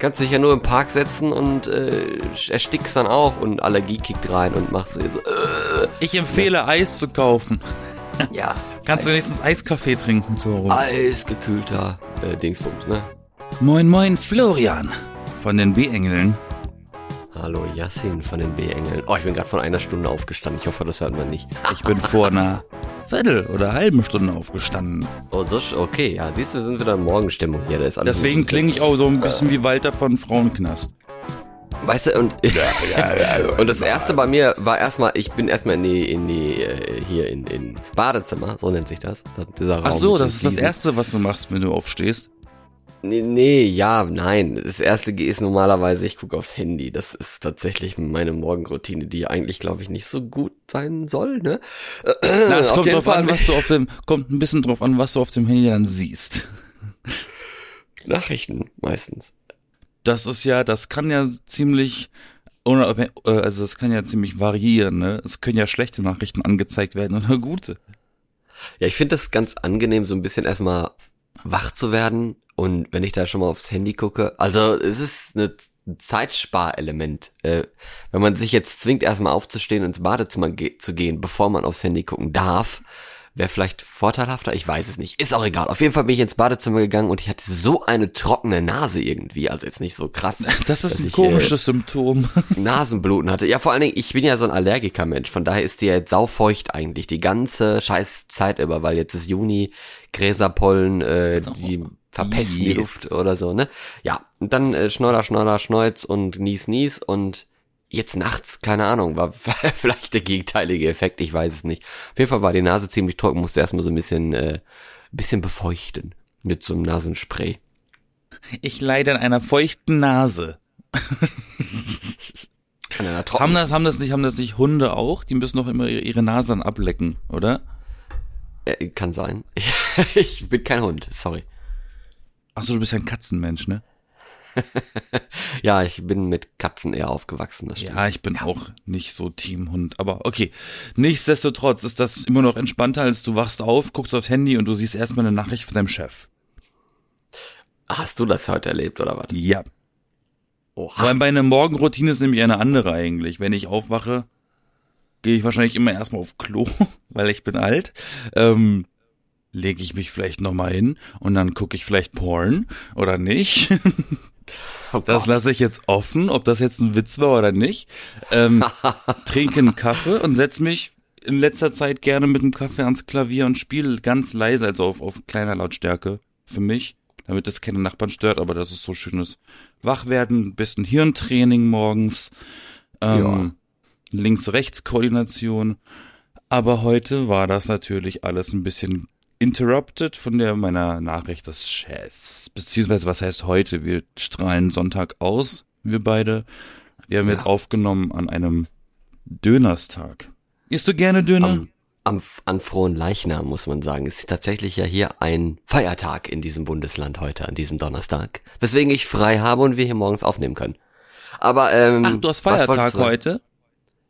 Kannst dich ja nur im Park setzen und äh, erstickst dann auch und Allergie kickt rein und machst so. Äh. Ich empfehle Eis zu kaufen. Ja. Kannst du wenigstens Eiskaffee trinken so rum. Eisgekühlter äh, Dingsbums, ne? Moin moin Florian von den B-Engeln. Hallo Yassin von den B-Engeln. Oh, ich bin gerade von einer Stunde aufgestanden. Ich hoffe, das hört man nicht. Ich bin vor einer Viertel oder halben Stunde aufgestanden. Oh, so, okay, ja, siehst du, wir sind wieder in Morgenstimmung hier. Da ist Deswegen klinge ich auch so ein bisschen wie Walter von Frauenknast. Weißt du, und, und das erste bei mir war erstmal, ich bin erstmal in die, in die, äh, hier in, ins Badezimmer, so nennt sich das. Ach so, das ist das Erste, was du machst, wenn du aufstehst. Nee, nee, ja, nein. Das erste ist normalerweise, ich gucke aufs Handy. Das ist tatsächlich meine Morgenroutine, die eigentlich, glaube ich, nicht so gut sein soll, ne? Na, es kommt drauf Fall an, was du auf dem, kommt ein bisschen drauf an, was du auf dem Handy dann siehst. Nachrichten meistens. Das ist ja, das kann ja ziemlich, äh, also das kann ja ziemlich variieren, ne? Es können ja schlechte Nachrichten angezeigt werden oder gute. Ja, ich finde das ganz angenehm, so ein bisschen erstmal wach zu werden. Und wenn ich da schon mal aufs Handy gucke, also es ist eine ein Zeitsparelement. Äh, wenn man sich jetzt zwingt, erstmal aufzustehen und ins Badezimmer ge zu gehen, bevor man aufs Handy gucken darf, wäre vielleicht vorteilhafter. Ich weiß es nicht. Ist auch egal. Auf jeden Fall bin ich ins Badezimmer gegangen und ich hatte so eine trockene Nase irgendwie. Also jetzt nicht so krass. Das ist ein ich, komisches Symptom. Äh, Nasenbluten hatte. Ja, vor allen Dingen, ich bin ja so ein Allergiker-Mensch. Von daher ist die ja jetzt saufeucht eigentlich die ganze scheiß Zeit über, weil jetzt ist Juni, Gräserpollen, äh, die verpesten die. Luft oder so, ne? Ja, und dann äh, Schnodder, Schnodder, Schneuz und Nies, Nies und jetzt nachts, keine Ahnung, war vielleicht der gegenteilige Effekt, ich weiß es nicht. Auf jeden Fall war die Nase ziemlich trocken, musste erstmal so ein bisschen, äh, bisschen befeuchten mit so einem Nasenspray. Ich leide an einer feuchten Nase. An einer trocken- Haben das, haben das nicht, haben das nicht Hunde auch? Die müssen doch immer ihre, ihre Nase dann ablecken, oder? äh, kann sein. ich bin kein Hund, sorry. Ach so, du bist ja ein Katzenmensch, ne? Ja, ich bin mit Katzen eher aufgewachsen. Das stimmt. Ja, ich bin auch nicht so Teamhund, aber okay. Nichtsdestotrotz ist das immer noch entspannter, als du wachst auf, guckst aufs Handy und du siehst erstmal eine Nachricht von deinem Chef. Hast du das heute erlebt oder was? Ja. Oha. Weil meine Morgenroutine ist nämlich eine andere eigentlich. Wenn ich aufwache, gehe ich wahrscheinlich immer erstmal auf Klo, weil ich bin alt. Ähm, lege ich mich vielleicht nochmal hin und dann gucke ich vielleicht Porn oder nicht. Oh Das lasse ich jetzt offen, ob das jetzt ein Witz war oder nicht. Ähm, trinke einen Kaffee und setz mich in letzter Zeit gerne mit dem Kaffee ans Klavier und spiele ganz leise, also auf, auf kleiner Lautstärke für mich, damit es keine Nachbarn stört, aber das ist so schönes Wachwerden, ein bisschen Hirntraining morgens, ähm, Links-Rechts-Koordination. Aber heute war das natürlich alles ein bisschen interrupted von der meiner Nachricht des Chefs. Beziehungsweise, was heißt heute? Wir strahlen Sonntag aus, wir beide. Wir haben jetzt aufgenommen an einem Dönerstag. Isst du gerne Döner? am, am, an frohen Leichnam, muss man sagen. Es ist tatsächlich ja hier ein Feiertag in diesem Bundesland heute, an diesem Donnerstag. Weswegen ich frei habe und wir hier morgens aufnehmen können. Aber, ähm. Ach, du hast Feiertag heute?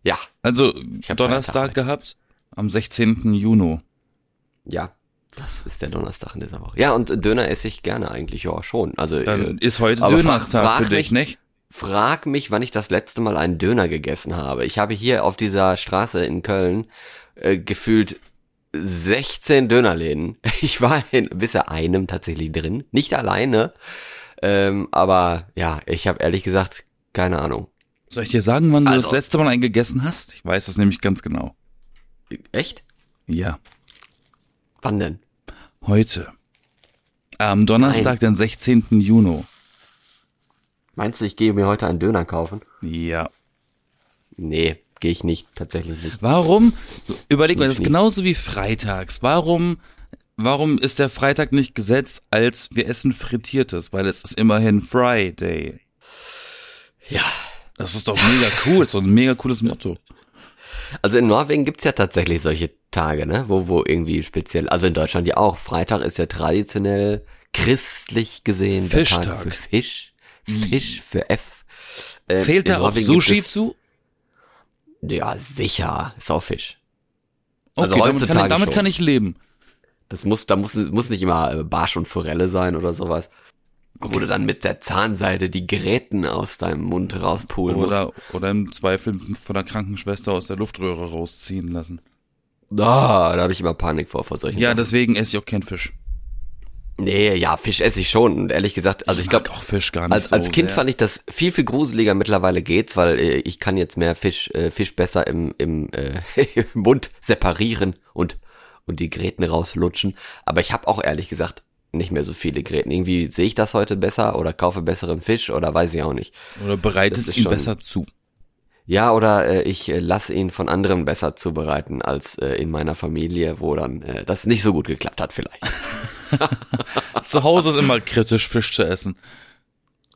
Ja, Also Donnerstag Feiertag gehabt? Am 16. Juni. ja. Das ist der Donnerstag in dieser Woche. Ja, und Döner esse ich gerne eigentlich, ja, schon. Also, Dann äh, ist heute frag- Dönerstag frag für dich, mich- nicht? Frag mich, wann ich das letzte Mal einen Döner gegessen habe. Ich habe hier auf dieser Straße in Köln äh, gefühlt 16 Dönerläden. Ich war in bisher einem tatsächlich drin, nicht alleine, ähm, aber ja, ich habe ehrlich gesagt keine Ahnung. Soll ich dir sagen, wann du Also- das letzte Mal einen gegessen hast? Ich weiß es nämlich ganz genau. Echt? Ja. Wann denn? Heute. Am Donnerstag, den 16. Juni. Meinst du, ich gehe mir heute einen Döner kaufen? Ja. Nee, gehe ich nicht, tatsächlich nicht. Warum? Überleg mal, das ist genauso wie freitags. Warum, warum ist der Freitag nicht gesetzt als wir essen Frittiertes? Weil es ist immerhin Friday. Ja. Das ist doch mega cool, ist doch ein mega cooles Motto. Also in Norwegen gibt's ja tatsächlich solche Tage, ne? Wo, wo irgendwie speziell, also in Deutschland ja auch. Freitag ist ja traditionell christlich gesehen der Fischtag. Tag für Fisch. Fisch für F. Äh, Zählt da auch Sushi es- zu? Ja, sicher. Ist auch Fisch. Okay, Also damit, kann ich, heutzutage damit schon. kann ich leben. Das muss, da muss, muss nicht immer äh, Barsch und Forelle sein oder sowas. Wo du dann mit der Zahnseide die Geräten aus deinem Mund rauspulen musst. Oder, oder im Zweifel von der Krankenschwester aus der Luftröhre rausziehen lassen. Ah, da habe ich immer Panik vor, vor solchen Ja, Sachen. deswegen esse ich auch keinen Fisch. Nee, ja, Fisch esse ich schon. Und ehrlich gesagt, also ich, mag glaube, auch Fisch gar nicht als, so als Kind sehr. fand ich das viel, viel gruseliger. Mittlerweile geht's, weil äh, ich kann jetzt mehr Fisch, äh, Fisch besser im, im, äh, im Mund separieren und, und die Gräten rauslutschen. Aber ich habe auch ehrlich gesagt nicht mehr so viele Gräten. Irgendwie sehe ich das heute besser oder kaufe besseren Fisch oder weiß ich auch nicht. Oder bereitest ihn schon- besser zu. Ja, oder äh, ich äh, lasse ihn von anderen besser zubereiten als äh, in meiner Familie, wo dann äh, das nicht so gut geklappt hat vielleicht. Zu Hause ist immer kritisch, Fisch zu essen.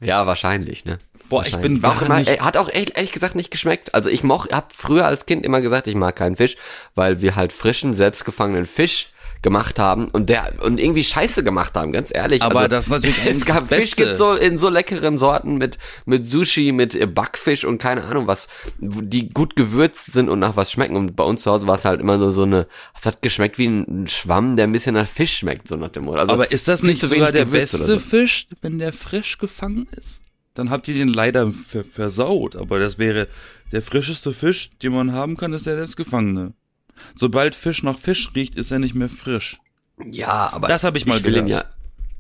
Ja, wahrscheinlich, ne? Boah, ich bin auch immer, nicht- ey, hat auch ehrlich, ehrlich gesagt nicht geschmeckt. Also ich moch, hab früher als Kind immer gesagt, ich mag keinen Fisch, weil wir halt frischen, selbstgefangenen Fisch gemacht haben und der und irgendwie Scheiße gemacht haben, ganz ehrlich. Aber also, das ist natürlich es gab das Fisch gibt so in so leckeren Sorten mit mit Sushi, mit äh, Backfisch und keine Ahnung was, die gut gewürzt sind und nach was schmecken. Und bei uns zu Hause war es halt immer nur so eine, es hat geschmeckt wie ein Schwamm, der ein bisschen nach Fisch schmeckt, so nach dem Motto. Also Aber ist das nicht sogar der beste so. Fisch, wenn der frisch gefangen ist? Dann habt ihr den leider ver versaut. Aber das wäre der frischeste Fisch, den man haben kann, ist der selbstgefangene. Sobald Fisch nach Fisch riecht, ist er nicht mehr frisch. Ja, aber Das hab ich mal will ihn gelernt. ja.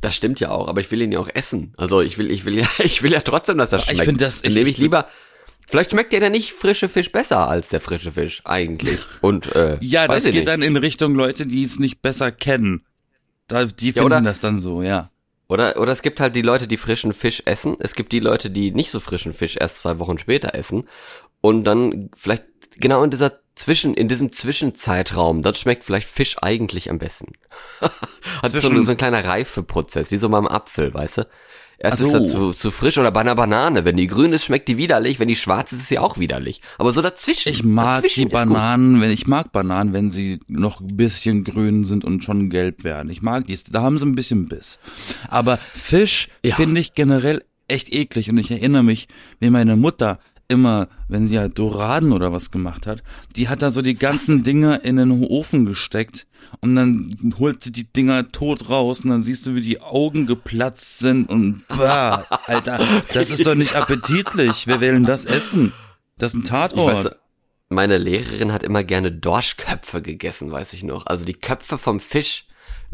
Das stimmt ja auch, aber ich will ihn ja auch essen. Also ich will, ich will ja, ich will ja trotzdem, dass er ich schmeckt. find das- Dann ich- nehme ich lieber. Vielleicht schmeckt ja der nicht frische Fisch besser als der frische Fisch eigentlich. Und äh, Ja, das ich geht nicht. dann in Richtung Leute, die es nicht besser kennen. Da, die finden oder- das dann so, ja. Oder oder es gibt halt die Leute, die frischen Fisch essen. Es gibt die Leute, die nicht so frischen Fisch erst zwei Wochen später essen und dann vielleicht genau in dieser Zwischen, in diesem Zwischenzeitraum, dann schmeckt vielleicht Fisch eigentlich am besten. Hat so, Zwischen- so ein kleiner Reifeprozess, wie so beim Apfel, weißt du? Erst Ach ist so. er zu, zu frisch oder bei einer Banane. Wenn die grün ist, schmeckt die widerlich. Wenn die schwarz ist, ist sie auch widerlich. Aber so dazwischen. Ich mag dazwischen die gut. Bananen, wenn ich mag Bananen, wenn sie noch ein bisschen grün sind und schon gelb werden. Ich mag die, da haben sie ein bisschen Biss. Aber Fisch Ja. finde ich generell echt eklig und ich erinnere mich, wie meine Mutter immer, wenn sie halt Doraden oder was gemacht hat, die hat da so die ganzen Dinger in den Ofen gesteckt und dann holt sie die Dinger tot raus und dann siehst du, wie die Augen geplatzt sind und bah, Alter, das ist doch nicht appetitlich. Wer will denn das essen? Das ist ein Tatort. weiß, meine Lehrerin hat immer gerne Dorschköpfe gegessen, weiß ich noch. Also die Köpfe vom Fisch.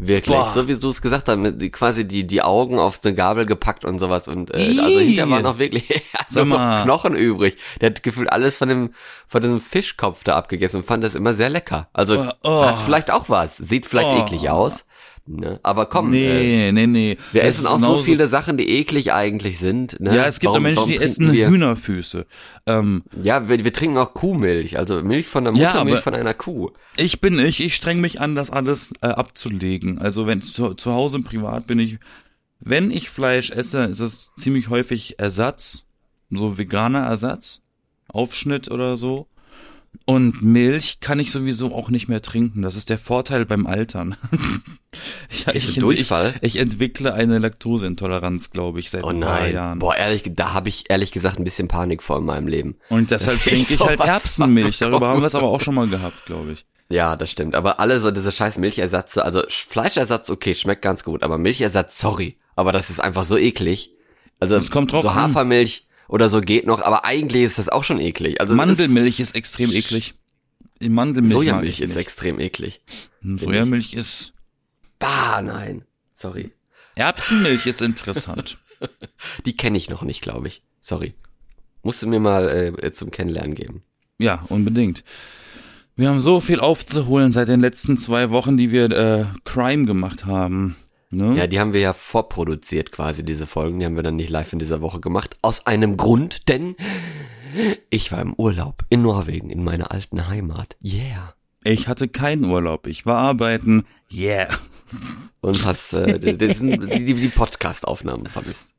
Wirklich, Boah. so wie du es gesagt hast, mit quasi die, die Augen auf eine Gabel gepackt und sowas und äh, also hinterher waren noch wirklich so Sag mal. Knochen übrig. Der hat gefühlt alles von dem von diesem Fischkopf da abgegessen und fand das immer sehr lecker. Also Oh, oh. hat vielleicht auch was, sieht vielleicht Oh. eklig aus, ne? aber komm, äh, Nee, nee, nee. wir Das essen auch so viele Sachen, die eklig eigentlich sind. Ne? Ja, es gibt auch Warum- Menschen, die essen wir, Hühnerfüße. Ähm, Ja, wir, wir trinken auch Kuhmilch, also Milch von der Ja, Muttermilch aber- von einer Kuh. ich bin ich, ich streng mich an, das alles äh, abzulegen. Also wenn zu, zu Hause privat bin ich, wenn ich Fleisch esse, ist es ziemlich häufig Ersatz, so veganer Ersatz, Aufschnitt oder so. Und Milch kann ich sowieso auch nicht mehr trinken. Das ist der Vorteil beim Altern. ich, ich, Durchfall? ich, ich entwickle eine Laktoseintoleranz, glaube ich, seit Oh ein paar nein. Jahren. Boah, ehrlich, da habe ich ehrlich gesagt ein bisschen Panik vor in meinem Leben. Und deshalb ich trinke ich halt Erbsenmilch. Darüber haben wir es aber auch schon mal gehabt, glaube ich. Ja, das stimmt. Aber alle so diese scheiß Milchersatze, also Sch- Fleischersatz, okay, schmeckt ganz gut, aber Milchersatz, sorry. Aber das ist einfach so eklig. Also Es kommt drauf so an. Hafermilch oder so geht noch, aber eigentlich ist das auch schon eklig. Also Mandelmilch ist extrem eklig. Mandelmilch Sojamilch ist nicht. extrem eklig. Hm, Sojamilch ist Bah, nein. Sorry. Erbsenmilch ist interessant. Die kenne ich noch nicht, glaube ich. Sorry. Musst du mir mal äh, zum Kennenlernen geben. ja, unbedingt. Wir haben so viel aufzuholen seit den letzten zwei Wochen, die wir äh, Crime gemacht haben. Ne? Ja, die haben wir ja vorproduziert quasi, diese Folgen. Die haben wir dann nicht live in dieser Woche gemacht. Aus einem Grund, denn ich war im Urlaub in Norwegen, in meiner alten Heimat. Yeah. Ich hatte keinen Urlaub. Ich war arbeiten. Yeah. Und hast äh, die, die, die, die Podcast-Aufnahmen vermisst.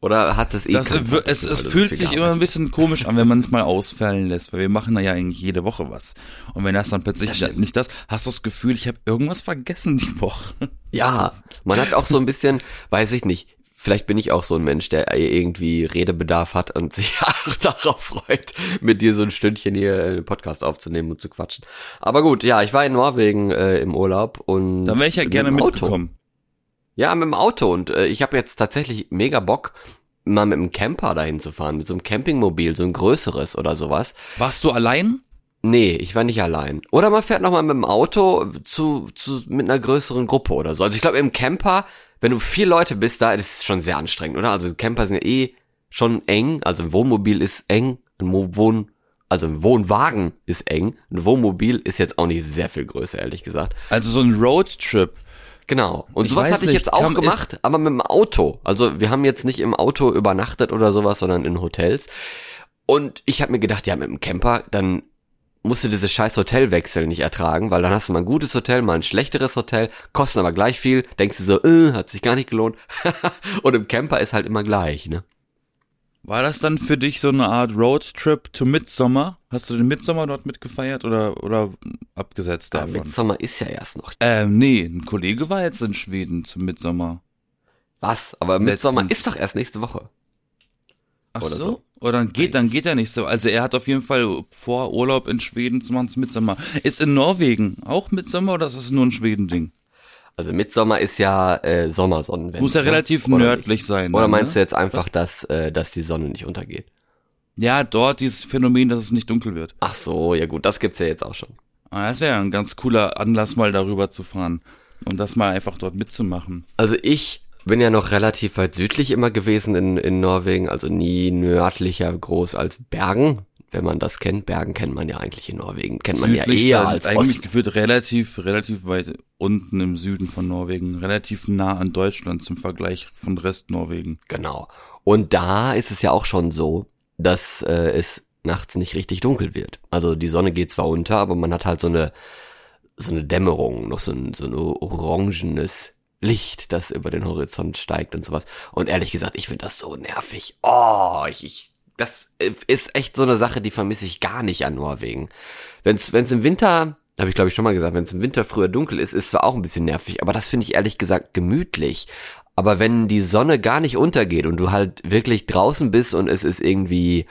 Oder hat es eh Das, keinen es, es, du fühlt sich immer ein bisschen komisch an, wenn man es mal ausfallen lässt, weil wir machen da ja eigentlich jede Woche was. Und wenn das dann plötzlich Das nicht das, hast du das Gefühl, ich habe irgendwas vergessen die Woche. Ja, man hat auch so ein bisschen, weiß ich nicht, vielleicht bin ich auch so ein Mensch, der irgendwie Redebedarf hat und sich auch darauf freut, mit dir so ein Stündchen hier einen Podcast aufzunehmen und zu quatschen. Aber gut, ja, ich war in Norwegen äh, im Urlaub und Da wäre ich ja gerne mitgekommen. Ja, mit dem Auto und äh, ich habe jetzt tatsächlich mega Bock, mal mit einem Camper dahin zu fahren, mit so einem Campingmobil, so ein größeres oder sowas. Warst du allein? Nee, ich war nicht allein. Oder man fährt nochmal mit dem Auto zu, zu, mit einer größeren Gruppe oder so. Also ich glaube, im Camper, wenn du vier Leute bist, da ist es schon sehr anstrengend, oder? Also Camper sind ja eh schon eng, also ein Wohnmobil ist eng, ein Wohn, also ein Wohnwagen ist eng, ein Wohnmobil ist jetzt auch nicht sehr viel größer, ehrlich gesagt. Also so ein Roadtrip. Genau. Und Ich sowas hatte ich nicht, jetzt auch gemacht, aber mit dem Auto. Also wir haben jetzt nicht im Auto übernachtet oder sowas, sondern in Hotels. Und ich habe mir gedacht, ja, mit dem Camper, dann musst du diese scheiß Hotelwechsel nicht ertragen, weil dann hast du mal ein gutes Hotel, mal ein schlechteres Hotel, kosten aber gleich viel, denkst du so, äh, hat sich gar nicht gelohnt. Und im Camper ist halt immer gleich, ne? War das dann für dich so eine Art Roadtrip to Midsommer? Hast du den Midsommer dort mitgefeiert oder, oder abgesetzt Ja, davon? Midsommer ist ja erst noch. ähm, nee, ein Kollege war jetzt in Schweden zum Midsommer. Was? Aber Midsommer ist doch erst nächste Woche. Ach Oder so? so. Oder dann geht, dann geht er nicht so. Also er hat auf jeden Fall vor, Urlaub in Schweden zu machen zum Midsommer. Ist in Norwegen auch Midsommer oder ist das nur ein Schweden-Ding? Also Midsommer ist ja äh, Sommersonnenwende. Muss ja ne? relativ Oder nördlich nicht? sein. Oder meinst du ne? jetzt einfach, dass, äh, dass die Sonne nicht untergeht? Ja, dort dieses Phänomen, dass es nicht dunkel wird. Ach so, ja gut, das gibt's ja jetzt auch schon. Ah, Das wäre ein ganz cooler Anlass, mal darüber zu fahren. Und das mal einfach dort mitzumachen. Also ich bin ja noch relativ weit südlich immer gewesen in, in Norwegen, also nie nördlicher groß als Bergen. Wenn man das kennt, Bergen kennt man ja eigentlich in Norwegen, kennt man ja eher als eigentlich Osten. gefühlt relativ, relativ weit unten im Süden von Norwegen, relativ nah an Deutschland zum Vergleich von Rest Norwegen. Genau. Und da ist es ja auch schon so, dass äh, es nachts nicht richtig dunkel wird. Also die Sonne geht zwar unter, aber man hat halt so eine so eine Dämmerung, noch so ein so ein orangenes Licht, das über den Horizont steigt und sowas. Und ehrlich gesagt, ich finde das so nervig. Oh, ich, ich das ist echt so eine Sache, die vermisse ich gar nicht an Norwegen. Wenn's wenn's im Winter habe ich glaube ich schon mal gesagt, wenn es im Winter früher dunkel ist, ist zwar auch ein bisschen nervig, aber das finde ich ehrlich gesagt gemütlich. Aber wenn die Sonne gar nicht untergeht und du halt wirklich draußen bist und es ist irgendwie,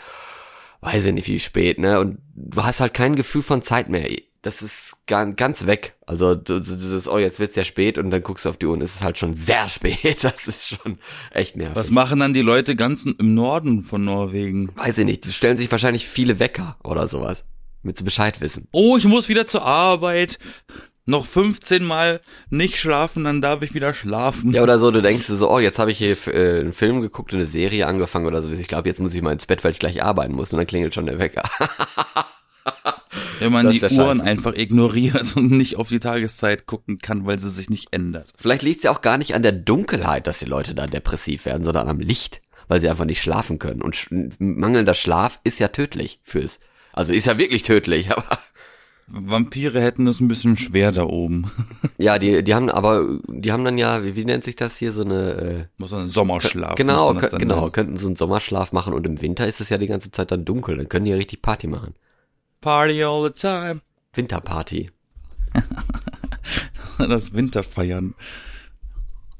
weiß ich nicht wie spät, ne, und du hast halt kein Gefühl von Zeit mehr. Das ist ganz, weg. Also du, du, du das, oh, jetzt wird's ja spät und dann guckst du auf die Uhr und es ist halt schon sehr spät. Das ist schon echt nervig. Was machen dann die Leute ganz im Norden von Norwegen? Weiß ich nicht. Die stellen sich wahrscheinlich viele Wecker oder sowas. Mit sie Bescheid wissen. Oh, ich muss wieder zur Arbeit. Noch 15 Mal nicht schlafen, dann darf ich wieder schlafen. Ja, oder so, du denkst dir so, oh, jetzt habe ich hier äh, einen Film geguckt und eine Serie angefangen oder so. Ich glaube, jetzt muss ich mal ins Bett, weil ich gleich arbeiten muss. Und dann klingelt schon der Wecker. Wenn man die Uhren einfach ignoriert und nicht auf die Tageszeit gucken kann, weil sie sich nicht ändert. Vielleicht liegt es ja auch gar nicht an der Dunkelheit, dass die Leute da depressiv werden, sondern am Licht, weil sie einfach nicht schlafen können. Und mangelnder Schlaf ist ja tödlich fürs. Also ist ja wirklich tödlich, aber Vampire hätten es ein bisschen schwer da oben. ja, die, die haben aber, die haben dann ja, wie, wie nennt sich das hier, so eine, äh, Muss man einen Sommerschlaf. genau, genau, nennen. könnten so einen Sommerschlaf machen und im Winter ist es ja die ganze Zeit dann dunkel, dann können die ja richtig Party machen. Party all the time. Winterparty. Das Winterfeiern.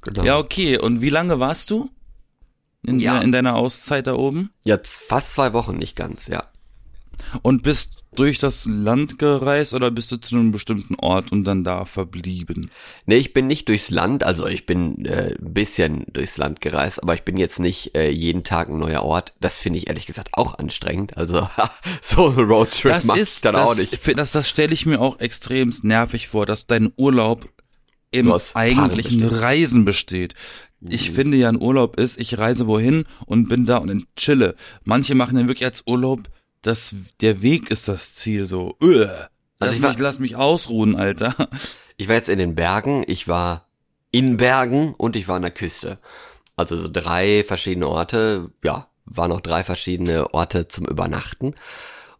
Genau. Ja, okay. Und wie lange warst du? In, Ja. in deiner Auszeit da oben? Jetzt fast zwei Wochen, nicht ganz, ja. Und bist durch das Land gereist oder bist du zu einem bestimmten Ort und dann da verblieben? Nee, ich bin nicht durchs Land, also ich bin äh, ein bisschen durchs Land gereist, aber ich bin jetzt nicht äh, jeden Tag ein neuer Ort. Das finde ich ehrlich gesagt auch anstrengend. Also so ein Roadtrip Das mach ich ist dann das, auch nicht. Das, das stelle ich mir auch extrem nervig vor, dass dein Urlaub im eigentlichen besteht. Mhm. Reisen besteht. Ich finde ja, ein Urlaub ist, ich reise wohin und bin da und chille. Manche machen ja wirklich als Urlaub, dass der Weg ist das Ziel so. Öh. Lass, ich war- mich, lass mich ausruhen, Alter. Ich war jetzt in den Bergen, ich war in Bergen und ich war an der Küste. Also so drei verschiedene Orte, ja, waren noch drei verschiedene Orte zum Übernachten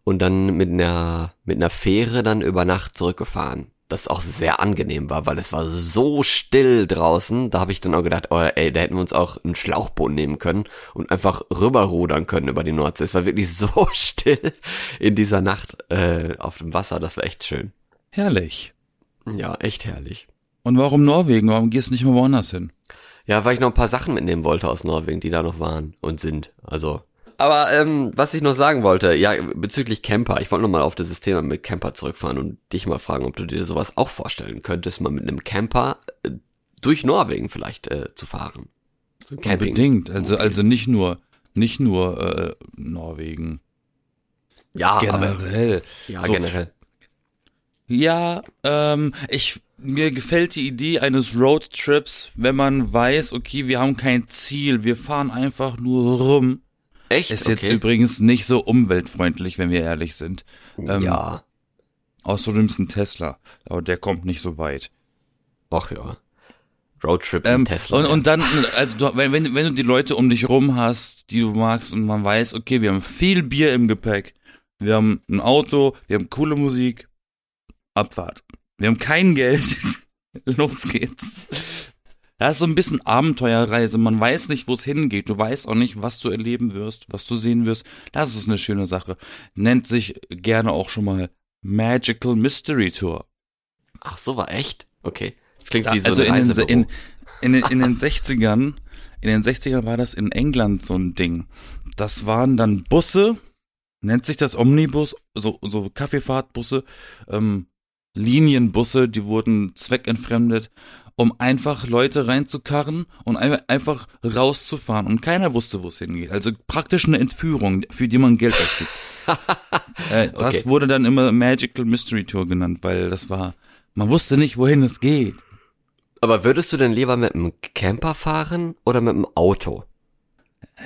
und dann mit einer mit einer Fähre dann über Nacht zurückgefahren. Das auch sehr angenehm war, weil es war so still draußen. Da habe ich dann auch gedacht, oh, ey, da hätten wir uns auch ein Schlauchboot nehmen können und einfach rüberrudern können über die Nordsee. Es war wirklich so still in dieser Nacht äh, auf dem Wasser. Das war echt schön. Herrlich. Ja, echt herrlich. Und warum Norwegen? Warum gehst du nicht mal woanders hin? Ja, weil ich noch ein paar Sachen mitnehmen wollte aus Norwegen, die da noch waren und sind. Also. Aber ähm, was ich noch sagen wollte, ja, bezüglich Camper, ich wollte noch mal auf dieses Thema mit Camper zurückfahren und dich mal fragen, ob du dir sowas auch vorstellen könntest, mal mit einem Camper äh, durch Norwegen vielleicht äh, zu fahren. So Camping. Unbedingt. Also, also nicht nur, nicht nur äh, Norwegen. Ja, generell. Aber, ja, so, generell. Ja, ähm, ich mir gefällt die Idee eines Roadtrips, wenn man weiß, okay, wir haben kein Ziel, wir fahren einfach nur rum. Echt? Ist okay. jetzt übrigens nicht so umweltfreundlich, wenn wir ehrlich sind. Ähm, ja. Außerdem ist ein Tesla, aber der kommt nicht so weit. Ach ja. Roadtrip ähm, Tesla. Und, und dann, also du, wenn, wenn, wenn du die Leute um dich rum hast, die du magst und man weiß, okay, wir haben viel Bier im Gepäck, wir haben ein Auto, wir haben coole Musik, Abfahrt. Wir haben kein Geld. Los geht's. Das ist so ein bisschen Abenteuerreise. Man weiß nicht, wo es hingeht. Du weißt auch nicht, was du erleben wirst, was du sehen wirst. Das ist eine schöne Sache. Nennt sich gerne auch schon mal Magical Mystery Tour. Ach, so war echt? Okay. Das klingt ja, wie so also ein in den, in, in, in den 60ern, in den 60ern war das in England so ein Ding. Das waren dann Busse, nennt sich das Omnibus, so, so Kaffeefahrtbusse, ähm, Linienbusse, die wurden zweckentfremdet, um einfach Leute reinzukarren und einfach rauszufahren. Und keiner wusste, wo es hingeht. Also praktisch eine Entführung, für die man Geld ausgibt. äh, das okay. wurde dann immer Magical Mystery Tour genannt, weil das war, man wusste nicht, wohin es geht. Aber würdest du denn lieber mit einem Camper fahren oder mit einem Auto?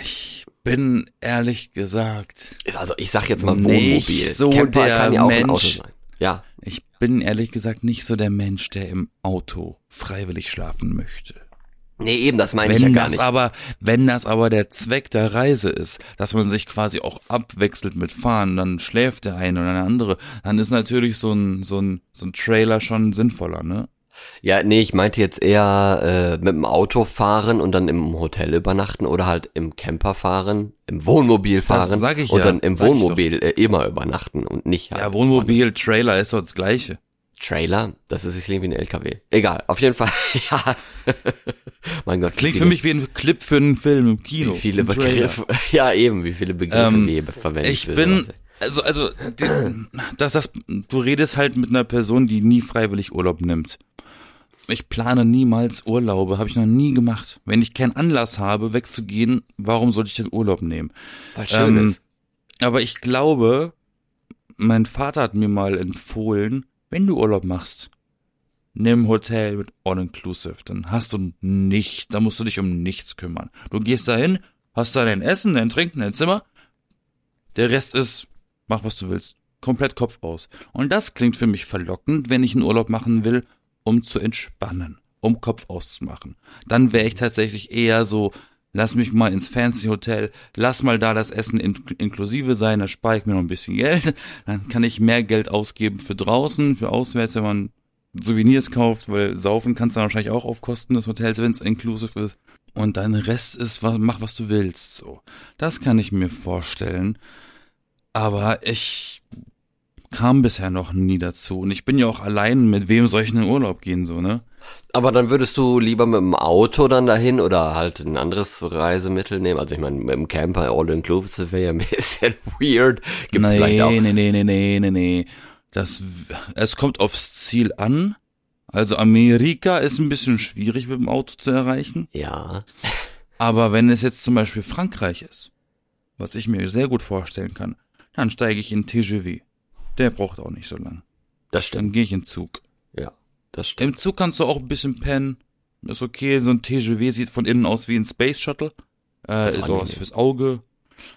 Ich bin ehrlich gesagt. Also ich sag jetzt mal Wohnmobil. So Camper der ja Mensch. Ja. Ich bin ehrlich gesagt nicht so der Mensch, der im Auto freiwillig schlafen möchte. Nee, eben, das meine wenn ich ja gar das nicht. Aber, wenn das aber der Zweck der Reise ist, dass man sich quasi auch abwechselt mit Fahren, dann schläft der eine oder der andere, dann ist natürlich so ein, so ein, so ein Trailer schon sinnvoller, ne? Ja, nee, ich meinte jetzt eher äh, mit dem Auto fahren und dann im Hotel übernachten oder halt im Camper fahren, im Wohnmobil fahren das sag ich und ja, dann im Wohnmobil äh, immer übernachten und nicht halt. Ja, Wohnmobil, Trailer ist doch das gleiche. Trailer? Das ist klingt wie ein LKW. Egal, auf jeden Fall. ja. mein Gott. Klingt für mich wie ein Clip für einen Film im Kino. Wie viele Begriffe. Ja, eben, wie viele Begriffe ähm, wir verwenden. Ich bin also also die, das das du redest halt mit einer Person, die nie freiwillig Urlaub nimmt. Ich plane niemals Urlaube, habe ich noch nie gemacht. Wenn ich keinen Anlass habe, wegzugehen, warum sollte ich den Urlaub nehmen? Weil schön ähm. Aber ich glaube, mein Vater hat mir mal empfohlen, wenn du Urlaub machst, nimm Hotel mit All-Inclusive. Dann hast du nicht, da musst du dich um nichts kümmern. Du gehst dahin, hast da dein Essen, dein Trinken, dein Zimmer. Der Rest ist, mach was du willst. Komplett Kopf aus. Und das klingt für mich verlockend, wenn ich einen Urlaub machen will, um zu entspannen, um Kopf auszumachen. Dann wäre ich tatsächlich eher so, lass mich mal ins Fancy Hotel, lass mal da das Essen in inklusive sein, da spare ich mir noch ein bisschen Geld, dann kann ich mehr Geld ausgeben für draußen, für auswärts, wenn man Souvenirs kauft, weil saufen kannst du wahrscheinlich auch auf Kosten des Hotels, wenn es inklusive ist. Und dein Rest ist, mach was du willst, so. Das kann ich mir vorstellen. Aber ich kam bisher noch nie dazu. Und ich bin ja auch allein, mit wem soll ich in den Urlaub gehen, so, ne? Aber dann würdest du lieber mit dem Auto dann dahin oder halt ein anderes Reisemittel nehmen? Also ich meine, mit dem Camper All-Inclusive wäre ja ein bisschen weird. Gibt's nee, vielleicht auch nee, nee, nee, nee, nee, nee. Das, es kommt aufs Ziel an. Also Amerika ist ein bisschen schwierig mit dem Auto zu erreichen. Ja. Aber wenn es jetzt zum Beispiel Frankreich ist, was ich mir sehr gut vorstellen kann, dann steige ich in TGV. Der braucht auch nicht so lang. Das stimmt. Dann gehe ich in Zug. Ja, das stimmt. Im Zug kannst du auch ein bisschen pennen. Ist okay, so ein TGW sieht von innen aus wie ein Space Shuttle. Äh, ist auch was fürs Auge.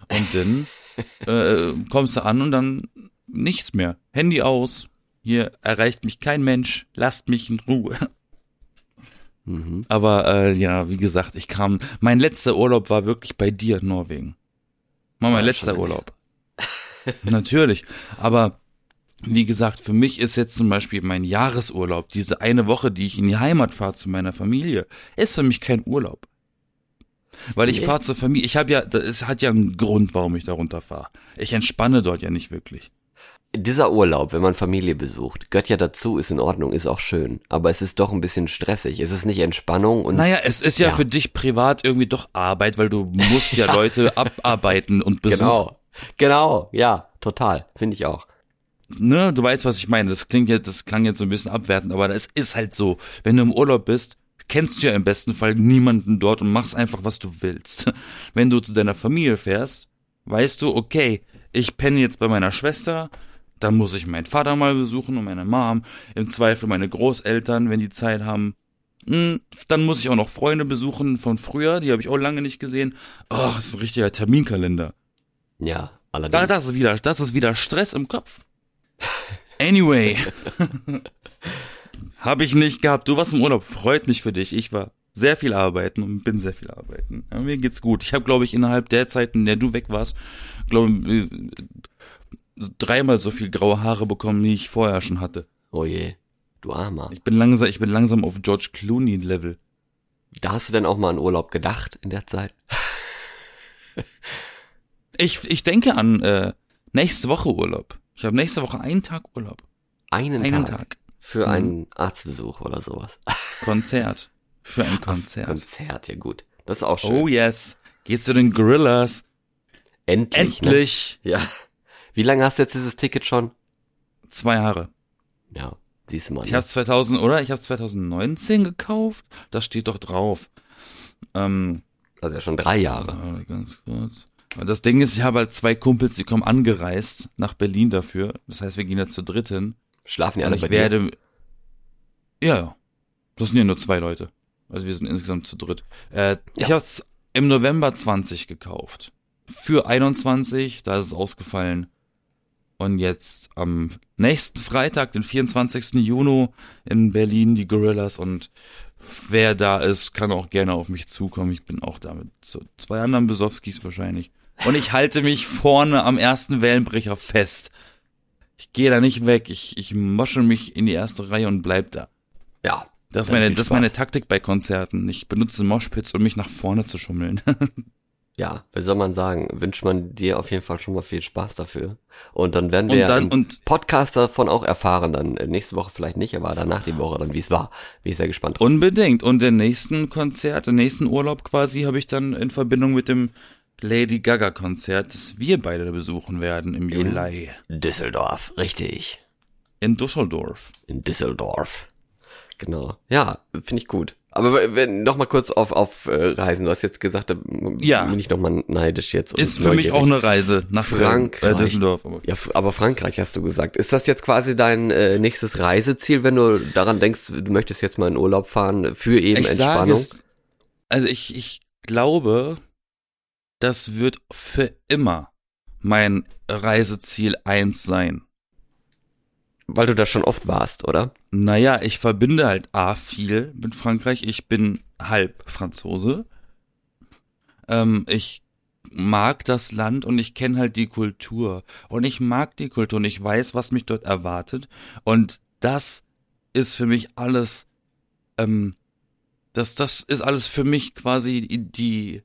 Und dann äh, kommst du an und dann nichts mehr. Handy aus. Hier erreicht mich kein Mensch. Lasst mich in Ruhe. Mhm. Aber äh, ja, wie gesagt, ich kam. Mein letzter Urlaub war wirklich bei dir in Norwegen. War mein ja, letzter Urlaub. Natürlich. Aber wie gesagt, für mich ist jetzt zum Beispiel mein Jahresurlaub, diese eine Woche, die ich in die Heimat fahre zu meiner Familie, ist für mich kein Urlaub. Weil ich nee. fahre zur Familie, ich habe ja, es hat ja einen Grund, warum ich darunter fahre. Ich entspanne dort ja nicht wirklich. Dieser Urlaub, wenn man Familie besucht, gehört ja dazu, ist in Ordnung, ist auch schön. Aber es ist doch ein bisschen stressig. Es ist nicht Entspannung und. Naja, es ist ja, ja. für dich privat irgendwie doch Arbeit, weil du musst ja, ja. Leute abarbeiten und besuchen. Genau. Genau, ja, total, finde ich auch ne, du weißt, was ich meine. Das klingt jetzt, das klang jetzt so ein bisschen abwertend, aber das ist halt so. Wenn du im Urlaub bist, kennst du ja im besten Fall niemanden dort und machst einfach, was du willst. Wenn du zu deiner Familie fährst, weißt du, okay, ich penne jetzt bei meiner Schwester, dann muss ich meinen Vater mal besuchen und meine Mom, im Zweifel meine Großeltern, wenn die Zeit haben. Hm, dann muss ich auch noch Freunde besuchen von früher, die habe ich auch lange nicht gesehen. Oh, das ist ein richtiger Terminkalender. Ja, allerdings. Da, das ist wieder, das ist wieder Stress im Kopf. Anyway. Habe ich nicht gehabt. Du warst im Urlaub. Freut mich für dich. Ich war sehr viel arbeiten und bin sehr viel arbeiten. Ja, mir geht's gut. Ich habe, glaube ich, innerhalb der Zeit, in der du weg warst, glaube ich, dreimal so viel graue Haare bekommen, wie ich vorher schon hatte. Oh je, du Armer. Ich bin langsam, ich bin langsam auf George Clooney Level. Da hast du denn auch mal an Urlaub gedacht in der Zeit? ich, ich denke an äh, nächste Woche Urlaub. Ich habe nächste Woche einen Tag Urlaub. Einen, Einen Tag, Tag. für Mhm. einen Arztbesuch oder sowas. Konzert. Für ein Konzert. Konzert, ja gut. Das ist auch schön. Oh yes. Geht's zu den Gorillas. endlich. Endlich. Ne? Ja. Wie lange hast du jetzt dieses Ticket schon? Zwei Jahre. Ja, siehst du mal. Ich ne? habe 2000 oder ich habe 2019 gekauft. Das steht doch drauf. Ähm, also ja schon drei Jahre. ganz kurz. Und Das Ding ist, ich habe halt zwei Kumpels, die kommen angereist nach Berlin dafür. Das heißt, wir gehen da zu dritt hin. Schlafen die alle ich bei werde. Ja, ja. Das sind ja nur zwei Leute. Also wir sind insgesamt zu dritt. Äh, Ich Ja. habe es im November 20 gekauft. Für 21, da ist es ausgefallen. Und jetzt am nächsten Freitag, den 24. Juni in Berlin, die Gorillas. Und wer da ist, kann auch gerne auf mich zukommen. Ich bin auch da mit so zwei anderen Besowskis wahrscheinlich. Und ich halte mich vorne am ersten Wellenbrecher fest. Ich gehe da nicht weg. Ich, ich mosche mich in die erste Reihe und bleib da. Ja. Das ist meine, das ist meine. Taktik bei Konzerten. Ich benutze Moshpits, um mich nach vorne zu schummeln. Ja, wie soll man sagen? Wünscht man dir auf jeden Fall schon mal viel Spaß dafür. Und dann werden wir Und dann- und- Podcast davon auch erfahren. Dann äh, nächste Woche vielleicht nicht, aber danach die Woche dann, wie es war. Bin ich sehr gespannt. drauf. Unbedingt. Und den nächsten Konzert, den nächsten Urlaub quasi, habe ich dann in Verbindung mit dem Lady Gaga Konzert, das wir beide besuchen werden im Juli Düsseldorf, richtig. in Düsseldorf. In Düsseldorf. Genau. Ja, finde ich gut. Aber wenn noch mal kurz auf auf äh, Reisen. Du hast jetzt gesagt, da Ja. bin ich noch mal neidisch jetzt. Ist für mich auch eine Reise nach Frankreich. Äh, Düsseldorf. Aber Ja, aber Frankreich hast du gesagt. Ist das jetzt quasi dein äh, nächstes Reiseziel, wenn du daran denkst, du möchtest jetzt mal in Urlaub fahren für eben ich sage Entspannung? es, also ich, ich glaube, das wird für immer mein Reiseziel eins sein. Weil du da schon oft warst, oder? Naja, ich verbinde halt A viel mit Frankreich. Ich bin halb Franzose. Ähm, ich mag das Land und ich kenne halt die Kultur. Und ich mag die Kultur und ich weiß, was mich dort erwartet. Und das ist für mich alles, ähm, das, das ist alles für mich quasi die,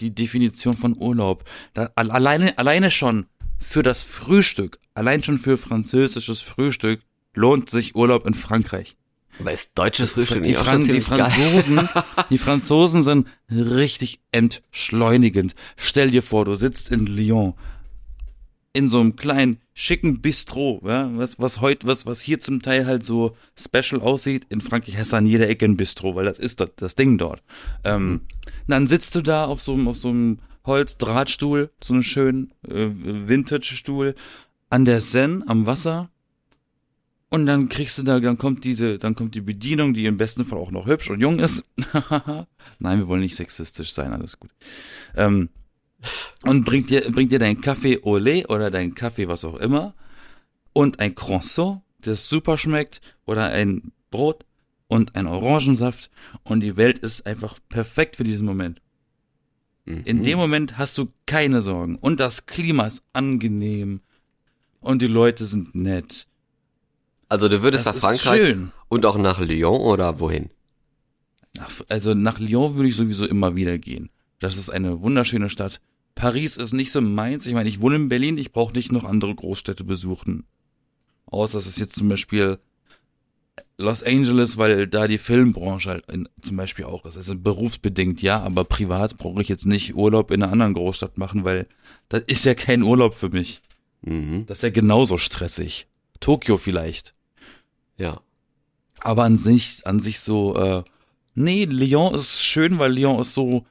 die Definition von Urlaub. Da, al- alleine, alleine schon für das Frühstück, allein schon für französisches Frühstück lohnt sich Urlaub in Frankreich. Aber ist deutsches Frühstück Die, Fran die? Franzosen, die Franzosen sind richtig entschleunigend. Stell dir vor, du sitzt in Lyon in so einem kleinen schicken Bistro, ja, was was heute was was hier zum Teil halt so special aussieht. In Frankreich hast du an jeder Ecke ein Bistro, weil das ist dort das Ding dort. Ähm, dann sitzt du da auf so einem auf so einem Holzdrahtstuhl, so einen schönen äh, Vintage-Stuhl an der Seine am Wasser. Und dann kriegst du da, dann kommt diese, dann kommt die Bedienung, die im besten Fall auch noch hübsch und jung ist. Nein, wir wollen nicht sexistisch sein, alles gut. Ähm, und bringt dir, bringt dir dein Kaffee au lait oder dein Kaffee, was auch immer. Und ein Croissant, das super schmeckt. Oder ein Brot und ein Orangensaft. Und die Welt ist einfach perfekt für diesen Moment. In Mhm. dem Moment hast du keine Sorgen. Und das Klima ist angenehm. Und die Leute sind nett. Also du würdest Das nach Frankreich schön. und auch nach Lyon oder wohin? Nach, also nach Lyon würde ich sowieso immer wieder gehen. Das ist eine wunderschöne Stadt. Paris ist nicht so meins. Ich meine, ich wohne in Berlin, ich brauche nicht noch andere Großstädte besuchen. Außer es ist jetzt zum Beispiel Los Angeles, weil da die Filmbranche halt in, zum Beispiel auch ist. Also berufsbedingt ja, aber privat brauche ich jetzt nicht Urlaub in einer anderen Großstadt machen, weil das ist ja kein Urlaub für mich. Mhm. Das ist ja genauso stressig. Tokio vielleicht. Ja. Aber an sich, an sich so, äh, Nee, Lyon ist schön, weil Lyon ist so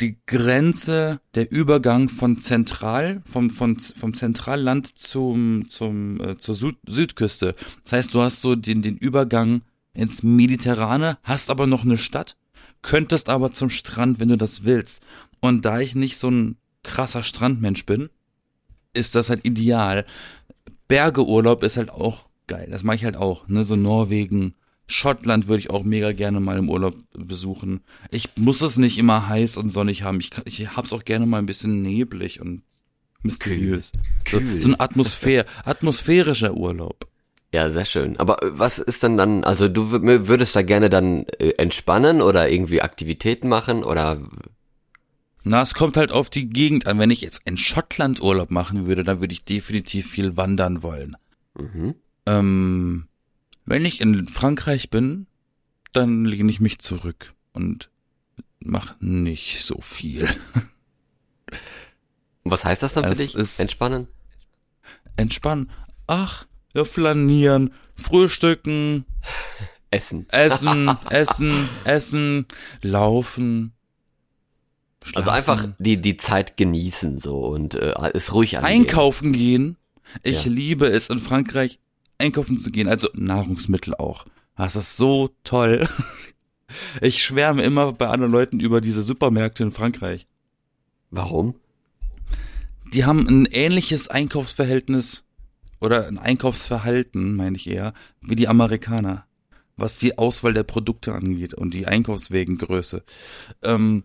die Grenze, der Übergang von Zentral, vom, vom, vom Zentralland zum, zum, äh, zur Süd Südküste. Das heißt, du hast so den, den Übergang ins Mediterrane, hast aber noch eine Stadt, könntest aber zum Strand, wenn du das willst. Und da ich nicht so ein krasser Strandmensch bin, ist das halt ideal. Bergeurlaub ist halt auch geil. Das mache ich halt auch, ne, so Norwegen, Schottland würde ich auch mega gerne mal im Urlaub besuchen. Ich muss es nicht immer heiß und sonnig haben. Ich, kann, ich hab's auch gerne mal ein bisschen neblig und mysteriös. Kühl. So, so ein Atmosphär, atmosphärischer Urlaub. Ja, sehr schön. Aber äh, was ist dann dann, also du wür- würdest da gerne dann äh, entspannen oder irgendwie Aktivitäten machen oder Na, es kommt halt auf die Gegend an. Wenn ich jetzt in Schottland Urlaub machen würde, dann würde ich definitiv viel wandern wollen. mhm. Ähm, wenn ich in Frankreich bin, dann lehne ich mich zurück und mach nicht so viel. Was heißt das dann für Es dich? Entspannen? Entspannen. Ach, ja, flanieren, frühstücken, Essen. essen, essen, essen, laufen. Also schlafen, einfach die, die Zeit genießen so und äh, es ruhig angehen. einkaufen gehen. Ich Ja. liebe es in Frankreich einkaufen zu gehen, also Nahrungsmittel auch. Das ist so toll. Ich schwärme immer bei anderen Leuten über diese Supermärkte in Frankreich. Warum? Die haben ein ähnliches Einkaufsverhältnis oder ein Einkaufsverhalten, meine ich eher, wie die Amerikaner, was die Auswahl der Produkte angeht und die Einkaufswegengröße. Ähm,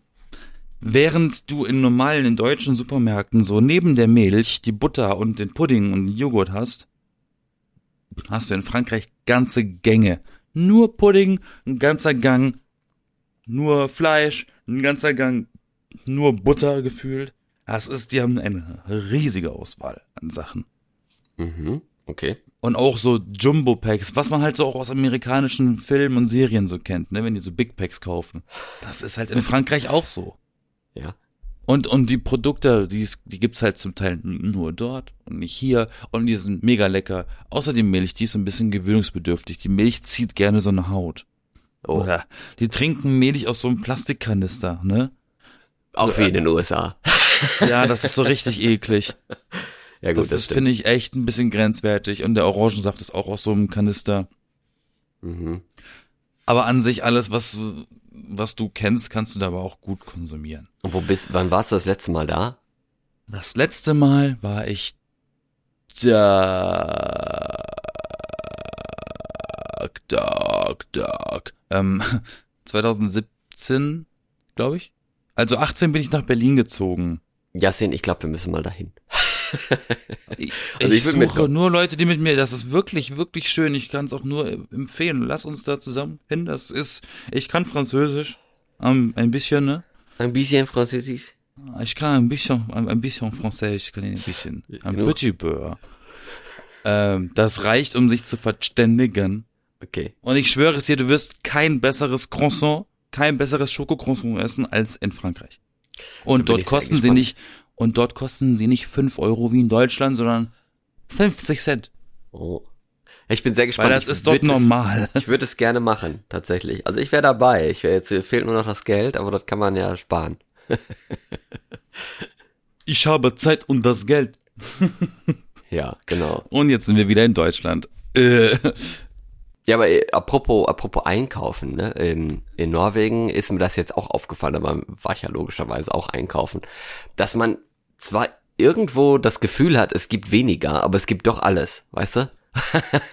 während du in normalen, in deutschen Supermärkten so neben der Milch die Butter und den Pudding und den Joghurt hast, hast du in Frankreich ganze Gänge. Nur Pudding, ein ganzer Gang, nur Fleisch, ein ganzer Gang, nur Butter gefühlt. Das ist, die haben eine riesige Auswahl an Sachen. Mhm. Okay. Und auch so Jumbo-Packs, was man halt so auch aus amerikanischen Filmen und Serien so kennt, ne, wenn die so Big Packs kaufen. Das ist halt in Frankreich auch so. Ja. Und, und die Produkte, die, die gibt's halt zum Teil nur dort und nicht hier. Und die sind mega lecker. Außer die Milch, die ist so ein bisschen gewöhnungsbedürftig. Die Milch zieht gerne so eine Haut. Oh, Oder die trinken Milch aus so einem Plastikkanister, ne? auch wie in den USA. Ja, das ist so richtig eklig. Ja gut, Das, das, das finde ich echt ein bisschen grenzwertig. Und der Orangensaft ist auch aus so einem Kanister. Mhm. Aber an sich alles, was, was du kennst, kannst du da aber auch gut konsumieren. Und wo bist, wann warst du das letzte Mal da? Das letzte Mal war ich da, da, da, ähm, 2017, glaube ich. Also 18 bin ich nach Berlin gezogen. Jasin, ich glaube, wir müssen mal dahin. Ich, Also ich ich suche nur Leute, die mit mir, das ist wirklich, wirklich schön. Ich kann es auch nur empfehlen. Lass uns da zusammen hin. Das ist, ich kann Französisch. Ähm, ein bisschen, ne? Ein bisschen Französisch. Ich kann ein bisschen, ein, ein bisschen Französisch, ich kann ein bisschen. Ein Genug. petit peu. Ähm, das reicht, um sich zu verständigen. Okay. Und ich schwöre es dir, du wirst kein besseres Croissant, kein besseres Schokocroissant essen als in Frankreich. Und dort kosten sie nicht, und dort kosten sie nicht fünf Euro wie in Deutschland, sondern 50 Cent. Oh. Ich bin sehr gespannt. Weil das Ich ist dort würd es- normal. Ich würde es gerne machen, tatsächlich. Also ich wäre dabei. Ich wäre jetzt fehlt nur noch das Geld, aber das kann man ja sparen. Ich habe Zeit und das Geld. Ja, genau. Und jetzt sind wir wieder in Deutschland. Äh, Ja, aber äh, apropos, apropos Einkaufen, ne? In, in Norwegen ist mir das jetzt auch aufgefallen, aber war ich ja logischerweise auch einkaufen, dass man zwar irgendwo das Gefühl hat, es gibt weniger, aber es gibt doch alles, weißt du?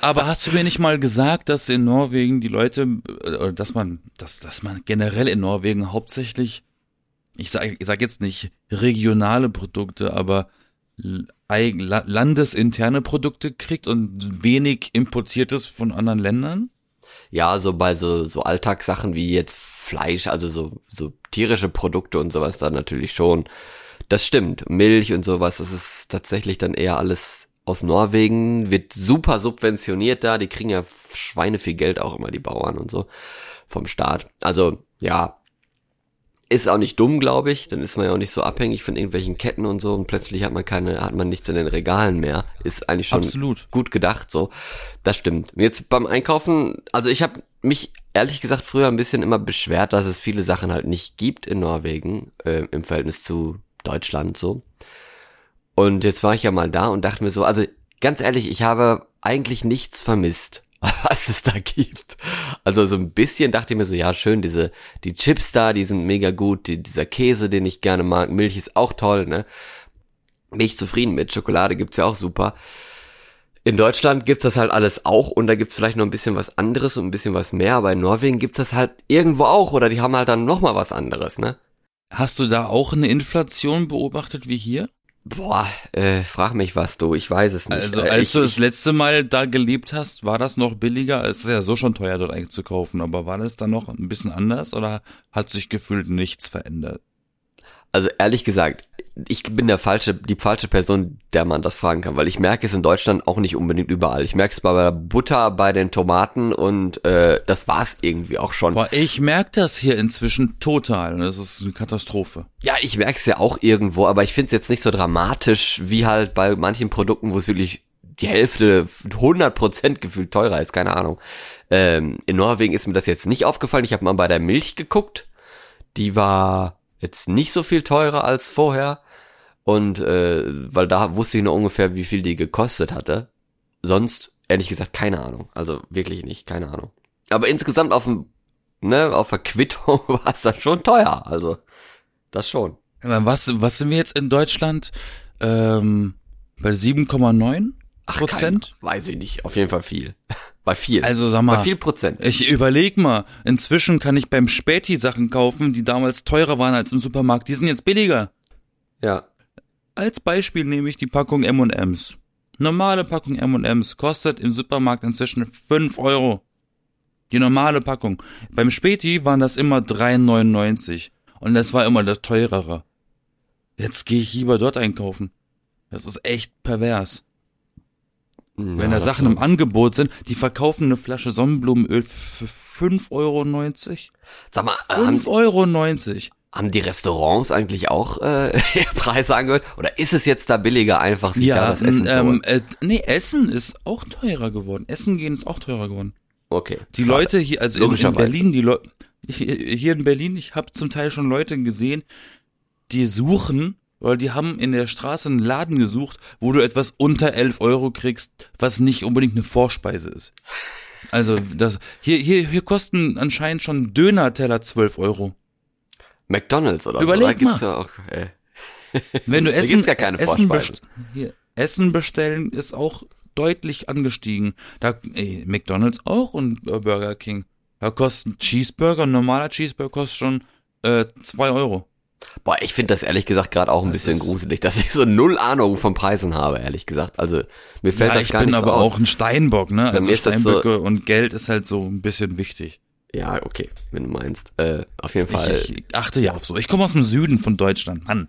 aber hast du mir nicht mal gesagt, dass in Norwegen die Leute, oder dass man, dass, dass man generell in Norwegen hauptsächlich, ich sag, ich sag jetzt nicht regionale Produkte, aber landesinterne Produkte kriegt und wenig importiertes von anderen Ländern? Ja, so bei so, so Alltagssachen wie jetzt Fleisch, also so, so tierische Produkte und sowas da natürlich schon. Das stimmt. Milch und sowas, das ist tatsächlich dann eher alles aus Norwegen, wird super subventioniert da, die kriegen ja Schweine viel Geld auch immer, die Bauern und so, vom Staat. Also, ja, ist auch nicht dumm, glaube ich, dann ist man ja auch nicht so abhängig von irgendwelchen Ketten und so und plötzlich hat man keine, hat man nichts in den Regalen mehr. Ist eigentlich schon Absolut. gut gedacht, so. Das stimmt. Jetzt beim Einkaufen, also ich habe mich ehrlich gesagt früher ein bisschen immer beschwert, dass es viele Sachen halt nicht gibt in Norwegen äh, im Verhältnis zu Deutschland so. Und jetzt war ich ja mal da und dachte mir so, also ganz ehrlich, ich habe eigentlich nichts vermisst, was es da gibt. Also so ein bisschen dachte ich mir so, ja schön, diese die Chips da, die sind mega gut, die, dieser Käse, den ich gerne mag, Milch ist auch toll, ne? Bin ich zufrieden mit, Schokolade gibt's ja auch super. In Deutschland gibt's das halt alles auch und da gibt's vielleicht noch ein bisschen was anderes und ein bisschen was mehr, aber in Norwegen gibt's das halt irgendwo auch oder die haben halt dann noch mal was anderes, ne? Hast du da auch eine Inflation beobachtet wie hier? Boah, äh, frag mich was du, ich weiß es nicht. Also Äh, als ich, du das ich, letzte Mal da gelebt hast, war das noch billiger? Es ist ja so schon teuer dort einzukaufen, aber war das dann noch ein bisschen anders oder hat sich gefühlt nichts verändert? also ehrlich gesagt, ich bin der falsche, die falsche Person, der man das fragen kann, weil ich merke es in Deutschland auch nicht unbedingt überall. Ich merke es bei der Butter, bei den Tomaten und äh, das war's irgendwie auch schon. Boah, ich merke das hier inzwischen total und das ist eine Katastrophe. Ja, ich merke es ja auch irgendwo, aber ich finde es jetzt nicht so dramatisch wie halt bei manchen Produkten, wo es wirklich die Hälfte, 100 Prozent gefühlt teurer ist, keine Ahnung. Ähm, in Norwegen ist mir das jetzt nicht aufgefallen. Ich habe mal bei der Milch geguckt. Die war jetzt nicht so viel teurer als vorher. Und äh, weil da wusste ich nur ungefähr, wie viel die gekostet hatte. Sonst, ehrlich gesagt, keine Ahnung. Also wirklich nicht, keine Ahnung. Aber insgesamt auf dem, ne, auf der Quittung war es dann schon teuer. Also, das schon. Was, was sind wir jetzt in Deutschland? Ähm, bei 7,9 Ach, Prozent? Kein, weiß ich nicht. Auf jeden Fall viel. Bei viel. Also sag mal, Bei viel Prozent. Ich überleg mal, inzwischen kann ich beim Späti Sachen kaufen, die damals teurer waren als im Supermarkt. Die sind jetzt billiger. Ja. Als Beispiel nehme ich die Packung M&M's. Normale Packung M&M's kostet im Supermarkt inzwischen 5 Euro. Die normale Packung. Beim Späti waren das immer 3,99. Und das war immer das teurere. Jetzt gehe ich lieber dort einkaufen. Das ist echt pervers. Ja, Wenn da Sachen im Angebot sind, die verkaufen eine Flasche Sonnenblumenöl für 5,90 Euro. Sag mal, äh, haben, 5,90 Euro. Haben die Restaurants eigentlich auch äh, Preise angehört? Oder ist es jetzt da billiger, einfach sich da Ja, das Essen zu ähm, holen? äh, nee, Essen ist auch teurer geworden. Essen gehen ist auch teurer geworden. Okay. Die schade. Leute hier, also in, in. Berlin, die Leute, hier, hier in Berlin, ich habe zum Teil schon Leute gesehen, die suchen, weil die haben in der Straße einen Laden gesucht, wo du etwas unter 11 Euro kriegst, was nicht unbedingt eine Vorspeise ist. Also das hier hier hier kosten anscheinend schon Döner-Teller 12 Euro. McDonalds oder Überleg so. Gibt's mal. ja auch, äh, Wenn du Da Essen, gibt's gar keine Essen, best hier, Essen bestellen ist auch deutlich angestiegen. Da ey, McDonald's auch und äh, Burger King. Da kosten Cheeseburger, ein normaler Cheeseburger kostet schon äh, zwei Euro. boah, ich finde das ehrlich gesagt gerade auch ein Das bisschen gruselig, dass ich so null Ahnung von Preisen habe, ehrlich gesagt. Also mir fällt ja, das ich gar bin nicht aber so auch aus. ein Steinbock, ne? Also das so- Steinböcke und Geld ist halt so ein bisschen wichtig. Ja, okay, wenn du meinst. Äh, auf jeden Fall. Ich, ich achte ja auf so. Ich komme aus dem Süden von Deutschland, Mann.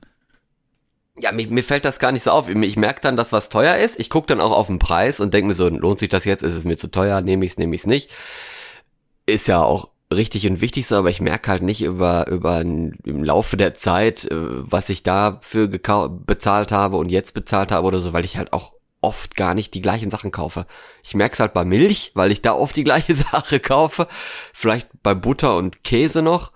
Ja, mir, mir fällt das gar nicht so auf. Ich, ich merke dann, dass was teuer ist. Ich gucke dann auch auf den Preis und denke mir so, lohnt sich das jetzt? Ist es mir zu teuer? Nehme ich's, nehme ich's nicht? Ist ja auch richtig und wichtig so, aber ich merke halt nicht über, über im Laufe der Zeit, äh, was ich dafür bezahlt habe und jetzt bezahlt habe oder so, weil ich halt auch oft gar nicht die gleichen Sachen kaufe. Ich merke es halt bei Milch, weil ich da oft die gleiche Sache kaufe. Vielleicht bei Butter und Käse noch.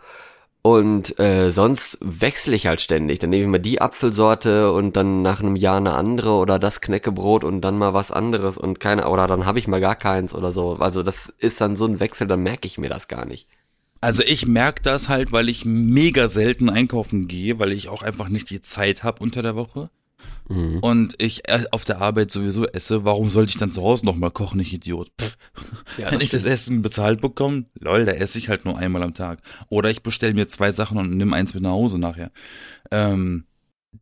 Und äh, sonst wechsle ich halt ständig. Dann nehme ich mal die Apfelsorte und dann nach einem Jahr eine andere oder das Knäckebrot und dann mal was anderes und keine oder dann habe ich mal gar keins oder so. Also das ist dann so ein Wechsel, dann merke ich mir das gar nicht. Also ich merke das halt, weil ich mega selten einkaufen gehe, weil ich auch einfach nicht die Zeit habe unter der Woche. Mhm. Und ich äh, auf der Arbeit sowieso esse, warum sollte ich dann zu Hause nochmal kochen, ich Idiot? Pff. Ja, Wenn ich das Essen bezahlt bekomme, lol, da esse ich halt nur einmal am Tag. Oder ich bestelle mir zwei Sachen und nimm eins mit nach Hause nachher. Ähm,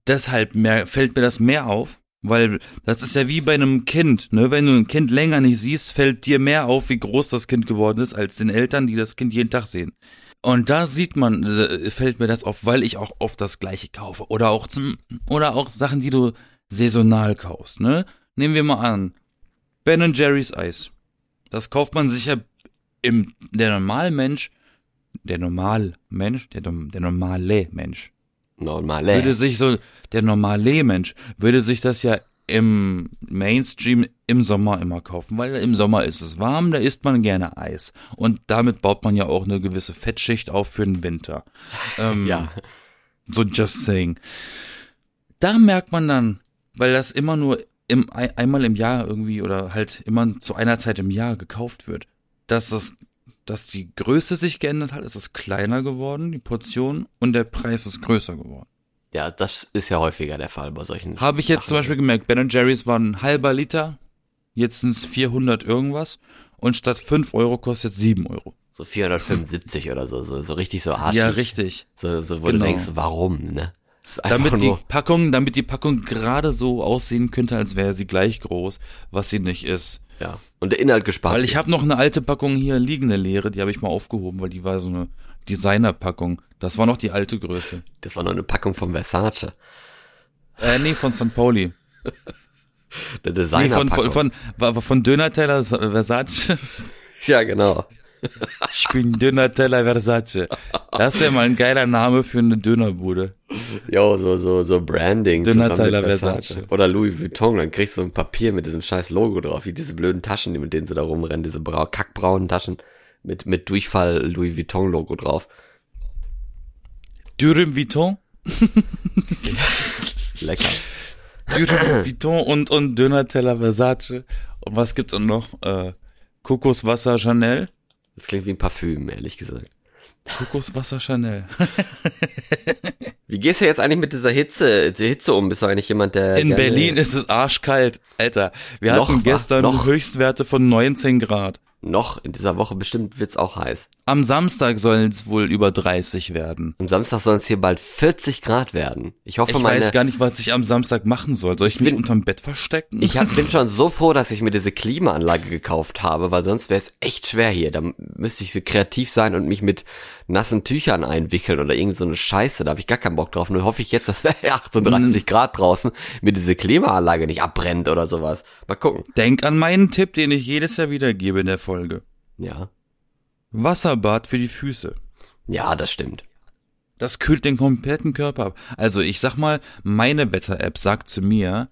deshalb mehr, fällt mir das mehr auf, weil das ist ja wie bei einem Kind, ne? Wenn du ein Kind länger nicht siehst, fällt dir mehr auf, wie groß das Kind geworden ist, als den Eltern, die das Kind jeden Tag sehen. Und da sieht man, äh, fällt mir das auf, weil ich auch oft das Gleiche kaufe. Oder auch zum, oder auch Sachen, die du saisonal kaufst, ne? Nehmen wir mal an. Ben Jerry's Eis. Das kauft man sich ja im, der normale Mensch, der normal Mensch, der, der normale Mensch, würde Normal. sich so, der normale Mensch, würde sich das ja im Mainstream im Sommer immer kaufen, weil im Sommer ist es warm, da isst man gerne Eis. Und damit baut man ja auch eine gewisse Fettschicht auf für den Winter. Ähm, Ja. So just saying. Da merkt man dann, weil das immer nur im, ein- einmal im Jahr irgendwie oder halt immer zu einer Zeit im Jahr gekauft wird, dass das, dass die Größe sich geändert hat, es ist kleiner geworden, die Portion, und der Preis ist größer geworden. Ja, das ist ja häufiger der Fall bei solchen. Habe ich jetzt zum Beispiel gemerkt, Ben Jerry's war ein halber Liter, jetzt sind es 400 irgendwas und statt 5 Euro kostet es 7 Euro. So 475 oder so, so, so richtig so arschig. Ja, richtig. So, so wo Genau. du denkst, warum, ne? Damit die Packung, damit die Packung gerade so aussehen könnte, als wäre sie gleich groß, was sie nicht ist. ja. Und der Inhalt gespart. Weil ich habe noch eine alte Packung hier liegende leere, die habe ich mal aufgehoben, weil die war so eine Designer-Packung. Das war noch die alte Größe. das war nur eine Packung von Versace. Äh, nee, von St. Pauli. Der Nee, Designer von, von, von, war- von Döner-Teller Versace. Ja, genau. Ich bin Döner-Teller Versace. Das wäre mal ein geiler Name für eine Dönerbude. Jo, so, so, so Branding. Tyler Versace. Versace. Oder Louis Vuitton, dann kriegst du ein Papier mit diesem scheiß Logo drauf, wie diese blöden Taschen, die mit denen sie da rumrennen, diese brau kackbraunen Taschen mit, mit Durchfall Louis Vuitton Logo drauf. Dürüm Vuitton, Lecker. Dürüm Vuitton und, und Döner-Teller Versace. Und was gibt's dann noch? Äh, Kokoswasser Chanel. Das klingt wie ein Parfüm, ehrlich gesagt. Kokoswasser Chanel. Wie gehst du jetzt eigentlich mit dieser Hitze, der Hitze um? Bist du eigentlich jemand, der In Berlin ist es arschkalt. Alter, wir Noch, hatten gestern Noch? Höchstwerte von 19 Grad. noch in dieser Woche bestimmt wird's auch heiß. Am Samstag sollen es wohl über 30 werden. Am Samstag sollen es hier bald 40 Grad werden. Ich hoffe, Ich meine, weiß gar nicht, was ich am Samstag machen soll. Soll ich mich bin- unterm Bett verstecken? Ich hab, bin schon so froh, dass ich mir diese Klimaanlage gekauft habe, weil sonst wäre es echt schwer hier. Da müsste ich so kreativ sein und mich mit nassen Tüchern einwickeln oder irgend so eine Scheiße. Da habe ich gar keinen Bock drauf. Nur hoffe ich jetzt, dass wir 38 Grad draußen mir diese Klimaanlage nicht abbrennt oder sowas. Mal gucken. Denk an meinen Tipp, den ich jedes Jahr wieder gebe in der Folge. Ja. Wasserbad für die Füße. Ja, das stimmt. Das kühlt den kompletten Körper ab. Also ich sag mal, meine Wetter-App sagt zu mir,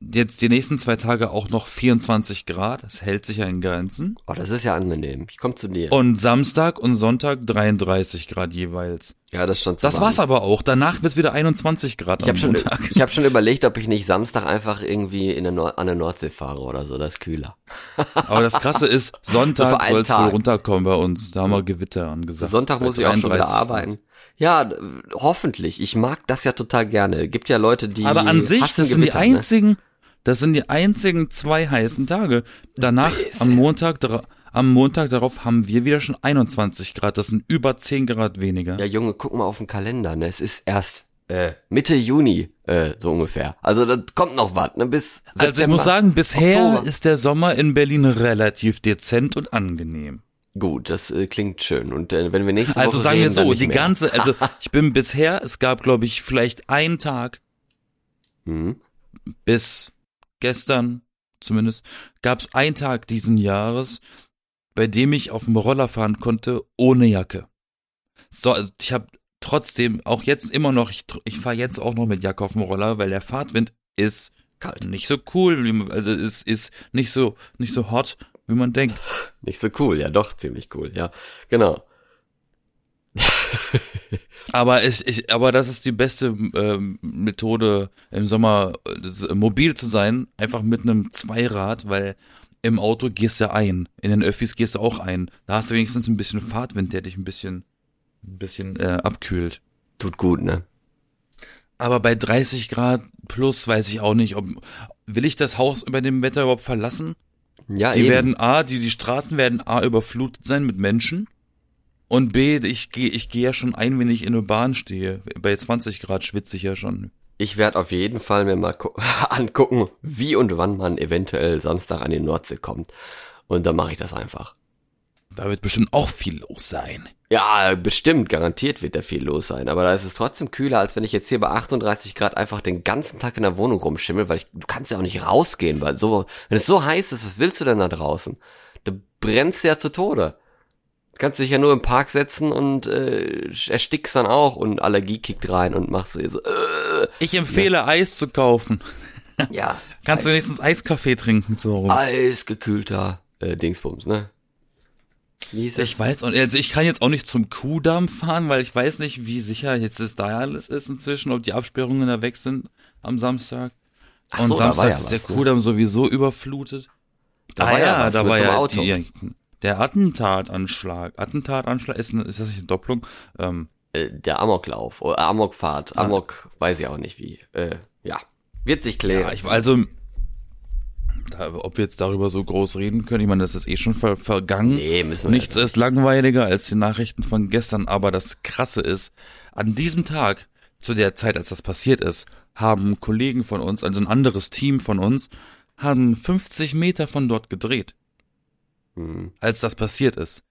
jetzt die nächsten zwei Tage auch noch 24 Grad, das hält sich ja in Grenzen. Oh, das ist ja angenehm. Ich komme zu dir. Und Samstag und Sonntag 33 Grad jeweils. ja, das ist schon zu Das warm. war's aber auch. Danach wird's wieder 21 Grad Ich habe am schon, Montag. ich hab schon überlegt, ob ich nicht Samstag einfach irgendwie in der Nord an der Nordsee fahre oder so. Das ist kühler. Aber das Krasse ist, So Sonntag einen soll's wohl Tag. runterkommen bei uns. Da haben wir Gewitter angesagt. Sonntag muss ich auch schon wieder 33. arbeiten. Ja, hoffentlich. Ich mag das ja total gerne. Gibt ja Leute, die. Aber an sich, das sind die Gewitter, ne? Das sind die einzigen zwei heißen Tage. Danach, am Montag, am Montag darauf haben wir wieder schon 21 Grad. Das sind über 10 Grad weniger. Ja, Junge, guck mal auf den Kalender. Ne? Es ist erst äh, Mitte Juni, äh, so ungefähr. Also da kommt noch was. Ne? Bis September. also ich muss sagen, bisher Oktober. ist der Sommer in Berlin relativ dezent und angenehm. Gut, das äh, klingt schön. Und äh, wenn wir nächste Also Woche sagen wir so, die mehr. ganze, also ich bin bisher, es gab glaube ich vielleicht einen Tag Hm? bis gestern zumindest, gab es einen Tag diesen Jahres, bei dem ich auf dem Roller fahren konnte ohne Jacke. So, also ich habe trotzdem auch jetzt immer noch, ich, ich fahre jetzt auch noch mit Jacke auf dem Roller, weil der Fahrtwind ist Kalt. nicht so cool, also es ist nicht so nicht so hot, wie man denkt. Nicht so cool. Ja, doch, ziemlich cool. Ja, genau. Aber ich, ich, aber das ist die beste ähm, Methode im Sommer äh, mobil zu sein, einfach mit einem Zweirad, weil im Auto gehst du ein, in den Öffis gehst du auch ein. Da hast du wenigstens ein bisschen Fahrtwind, der dich ein bisschen, ein bisschen äh, abkühlt. Tut gut, ne? Aber bei 30 Grad plus weiß ich auch nicht, ob will ich das Haus über dem Wetter überhaupt verlassen? Ja, Die eben. werden A, die, die Straßen werden A überflutet sein mit Menschen. Und B, ich gehe ich gehe ja schon ein, wenn ich in der Bahn stehe. Bei 20 Grad schwitze ich ja schon. Ich werde auf jeden Fall mir mal gu- angucken, wie und wann man eventuell Samstag an die Nordsee kommt. Und dann mache ich das einfach. Da wird bestimmt auch viel los sein. Ja, bestimmt, garantiert wird da viel los sein. Aber da ist es trotzdem kühler, als wenn ich jetzt hier bei 38 Grad einfach den ganzen Tag in der Wohnung rumschimmel, weil ich, du kannst ja auch nicht rausgehen, weil so, wenn es so heiß ist, was willst du denn da draußen? Du brennst ja zu Tode. Du kannst dich ja nur im Park setzen und äh, erstickst dann auch und Allergie kickt rein und machst so, äh, Ich empfehle Eis zu kaufen. Ja. Kannst du wenigstens Eiskaffee trinken so rum. Eisgekühlter äh, Dingsbums, ne? Es? Ich weiß auch, also ich kann jetzt auch nicht zum Kuhdamm fahren, weil ich weiß nicht, wie sicher jetzt das da alles ist inzwischen, ob die Absperrungen da weg sind am Samstag. Ach Und so, Samstag ja ist der was, ne? Kuhdamm sowieso überflutet. Da ah war ja ja, was da mit war ja Auto. die, der Attentatanschlag. Attentatanschlag ist, eine- ist das nicht eine Doppelung? Ähm, Äh, der Amoklauf oder Amokfahrt. Amok, weiß ich auch nicht wie. Äh, ja. Wird sich klären. ja, ich also, da, ob wir jetzt darüber so groß reden können, ich meine, das ist eh schon ver, vergangen. nee, müssen wir Nichts ist langweiliger als die Nachrichten von gestern, aber das Krasse ist, an diesem Tag, zu der Zeit, als das passiert ist, haben Kollegen von uns, also ein anderes Team von uns, haben 50 Meter von dort gedreht, Hm. als das passiert ist.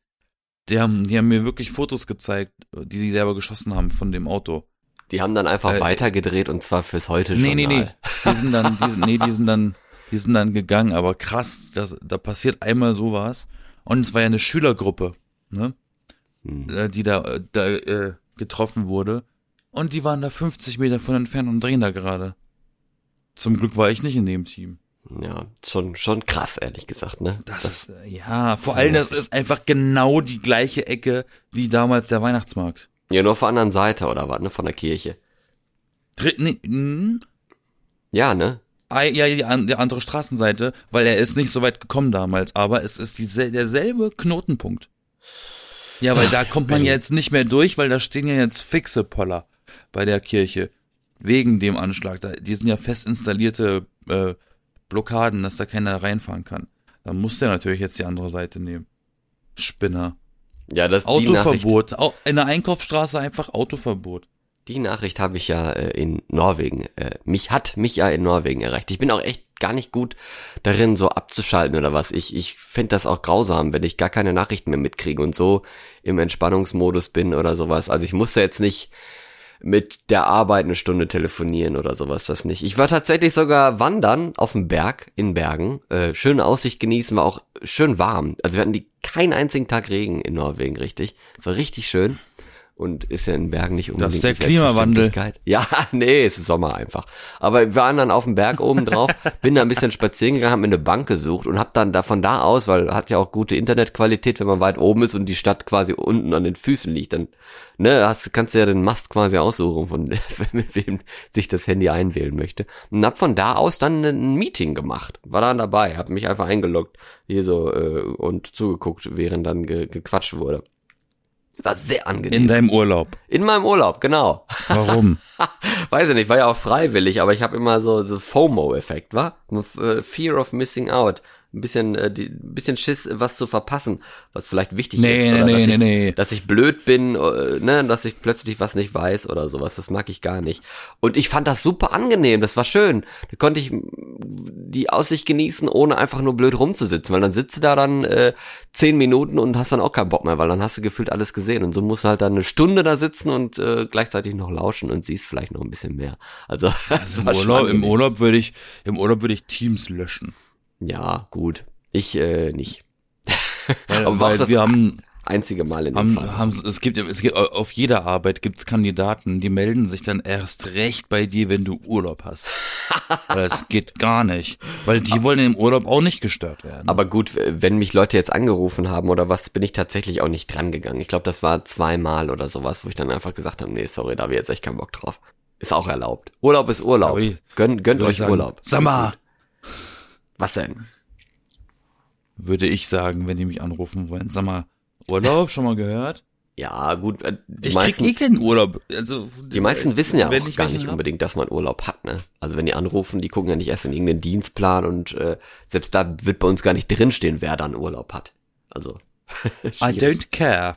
Die haben, die haben mir wirklich Fotos gezeigt, die sie selber geschossen haben von dem Auto. Die haben dann einfach Äh, weitergedreht und zwar fürs heute Nee, nee, nee. Die sind dann, die sind, nee, die sind dann, die sind dann gegangen, aber krass, das, da passiert einmal sowas. Und es war ja eine Schülergruppe, ne? Hm. die da, äh, da äh, getroffen wurde. Und die waren da 50 Meter von entfernt und drehen da gerade. Zum Glück war ich nicht in dem Team. Ja, schon, schon krass, ehrlich gesagt, ne? Das, ist, äh, ja, vor allem, das ist einfach genau die gleiche Ecke wie damals der Weihnachtsmarkt. Ja, nur auf der anderen Seite, oder was, ne? Von der Kirche. Dr nee, hm, Ja, ne? Ah, Ja, die, die andere Straßenseite, weil er ist nicht so weit gekommen damals, aber es ist diesel derselbe Knotenpunkt. Ja, weil da kommt man ja jetzt nicht mehr durch, weil da stehen ja jetzt fixe Poller bei der Kirche. Wegen dem Anschlag. Da, die sind ja fest installierte äh, Blockaden, dass da keiner reinfahren kann. Dann muss der natürlich jetzt die andere Seite nehmen. Spinner. Ja, das Autoverbot. Au- In der Einkaufsstraße einfach Autoverbot. die Nachricht habe ich ja äh, in Norwegen. Äh, mich hat mich ja in Norwegen erreicht. Ich bin auch echt gar nicht gut darin, so abzuschalten oder was. Ich, ich finde das auch grausam, wenn ich gar keine Nachrichten mehr mitkriege und so im Entspannungsmodus bin oder sowas. Also ich musste jetzt nicht mit der Arbeit eine Stunde telefonieren oder sowas, das nicht. Ich war tatsächlich sogar wandern auf dem Berg in Bergen, äh, schöne Aussicht genießen, war auch schön warm. Also wir hatten die keinen einzigen Tag Regen in Norwegen, richtig. Es war richtig schön und ist ja in Bergen nicht unbedingt ist der Klimawandel. Ja, nee, es ist Sommer einfach. Aber wir waren dann auf dem Berg oben drauf, bin da ein bisschen spazieren gegangen, hab mir eine Bank gesucht und hab dann da von da aus, weil hat ja auch gute Internetqualität, wenn man weit oben ist und die Stadt quasi unten an den Füßen liegt, dann ne, hast, kannst du ja den Mast quasi aussuchen, von mit wem sich das Handy einwählen möchte. Und hab von da aus dann ein Meeting gemacht. War dann dabei, hab mich einfach eingeloggt hier so äh, und zugeguckt, während dann ge gequatscht wurde. War sehr angenehm. In deinem Urlaub. In meinem Urlaub, genau. Warum? Weiß ich nicht, war ja auch freiwillig, aber ich habe immer so so FOMO-Effekt, wa? Fear of missing out. Ein bisschen, äh, die, ein bisschen Schiss, was zu verpassen, was vielleicht wichtig Nee, ist. nee, oder nee, dass nee, ich, nee. Dass ich blöd bin, äh, ne, dass ich plötzlich was nicht weiß oder sowas. Das mag ich gar nicht. Und ich fand das super angenehm, das war schön. Da konnte ich die Aussicht genießen, ohne einfach nur blöd rumzusitzen, weil dann sitzt du da dann äh, zehn Minuten und hast dann auch keinen Bock mehr, weil dann hast du gefühlt alles gesehen. Und so musst du halt dann eine Stunde da sitzen und äh, gleichzeitig noch lauschen und siehst vielleicht noch ein bisschen mehr. Also, das Im war Urlaub, im. Urlaub würde ich, im Urlaub würde ich Teams löschen. Ja, gut. Ich äh, nicht. Weil, Aber weil das wir haben, einzige Mal in den zwei haben, haben, es gibt, es gibt, auf jeder Arbeit gibt's Kandidaten, die melden sich dann erst recht bei dir, wenn du Urlaub hast. Das geht gar nicht. Weil die wollen im Urlaub auch nicht gestört werden. Aber gut, wenn mich Leute jetzt angerufen haben oder was, bin ich tatsächlich auch nicht dran gegangen. Ich glaube, das war zweimal oder sowas, wo ich dann einfach gesagt habe, nee, sorry, da habe ich jetzt echt keinen Bock drauf. Ist auch erlaubt. Urlaub ist Urlaub. Gönn, gönnt Würde euch ich sagen, Urlaub. Sag mal, Was denn? würde ich sagen, wenn die mich anrufen wollen. Sag mal, Urlaub, schon mal gehört? Ja, gut, äh, die Ich meisten, krieg eh keinen Urlaub. Also, die meisten wissen ja auch gar nicht hab. unbedingt, dass man Urlaub hat, ne? Also wenn die anrufen, die gucken ja nicht erst in irgendeinen Dienstplan und äh, selbst da wird bei uns gar nicht drinstehen, wer dann Urlaub hat. Also. I don't care.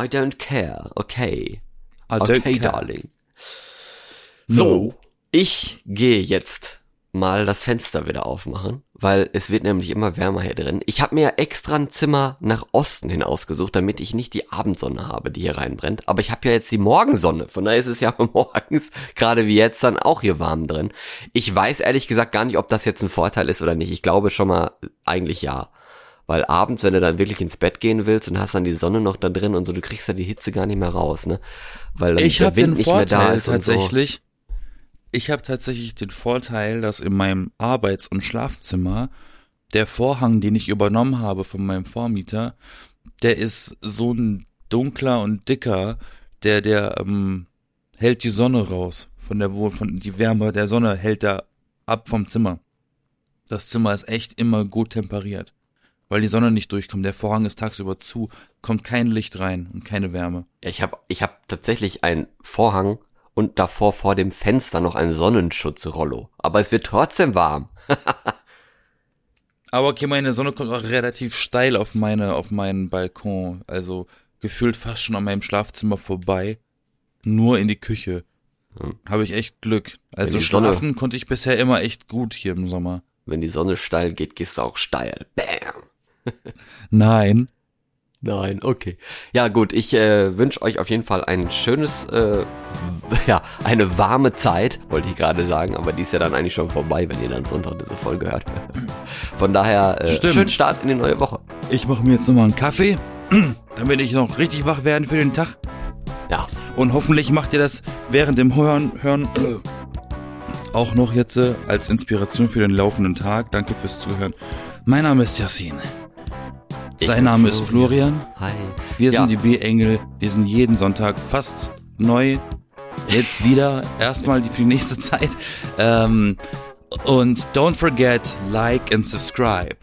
I don't care. Okay. I don't Okay, care. darling. No. So, ich gehe jetzt mal das Fenster wieder aufmachen, weil es wird nämlich immer wärmer hier drin. Ich habe mir ja extra ein Zimmer nach Osten hin ausgesucht, damit ich nicht die Abendsonne habe, die hier reinbrennt. Aber ich habe ja jetzt die Morgensonne, von daher ist es ja morgens, gerade wie jetzt, dann auch hier warm drin. Ich weiß ehrlich gesagt gar nicht, ob das jetzt ein Vorteil ist oder nicht. Ich glaube schon mal eigentlich ja. Weil abends, wenn du dann wirklich ins Bett gehen willst und hast dann die Sonne noch da drin und so, du kriegst ja die Hitze gar nicht mehr raus, ne? Weil dann Ich der Wind den nicht mehr da ist und so. Ich habe tatsächlich den Vorteil, dass in meinem Arbeits- und Schlafzimmer der Vorhang, den ich übernommen habe von meinem Vormieter, der ist so ein dunkler und dicker, der der ähm, hält die Sonne raus von der von die Wärme der Sonne hält da ab vom Zimmer. Das Zimmer ist echt immer gut temperiert, weil die Sonne nicht durchkommt. Der Vorhang ist tagsüber zu, kommt kein Licht rein und keine Wärme. Ja, ich habe ich hab tatsächlich einen Vorhang und davor vor dem Fenster noch einen Sonnenschutzrollo. Aber es wird trotzdem warm. Aber okay, meine Sonne kommt auch relativ steil auf meine, auf meinen Balkon. Also gefühlt fast schon an meinem Schlafzimmer vorbei. Nur in die Küche. Hm. Habe ich echt Glück. Also schlafen Sonne, konnte ich bisher immer echt gut hier im Sommer. Wenn die Sonne steil geht, gehst du auch steil. Bam. Nein. Nein, okay. Ja gut, ich äh, wünsche euch auf jeden Fall ein schönes, äh, ja, eine warme Zeit, wollte ich gerade sagen, aber die ist ja dann eigentlich schon vorbei, wenn ihr dann Sonntag diese Folge hört. Von daher, äh, schönen Start in die neue Woche. Ich mache mir jetzt nochmal einen Kaffee, damit ich noch richtig wach werden für den Tag. Ja. Und hoffentlich macht ihr das während dem Hören, Hören äh, auch noch jetzt äh, als Inspiration für den laufenden Tag. Danke fürs Zuhören. Mein Name ist Yassin. Sein Name ist Florian. Hi. Wir sind ja. die B-Engel. Wir sind jeden Sonntag fast neu. Jetzt wieder. Erstmal für die nächste Zeit. Ähm, und don't forget, like and subscribe.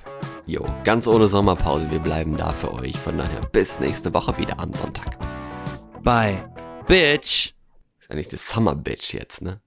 Jo, ganz ohne Sommerpause. Wir bleiben da für euch. Von daher bis nächste Woche wieder am Sonntag. Bye. Bitch. Ist eigentlich das Summer Bitch jetzt, ne?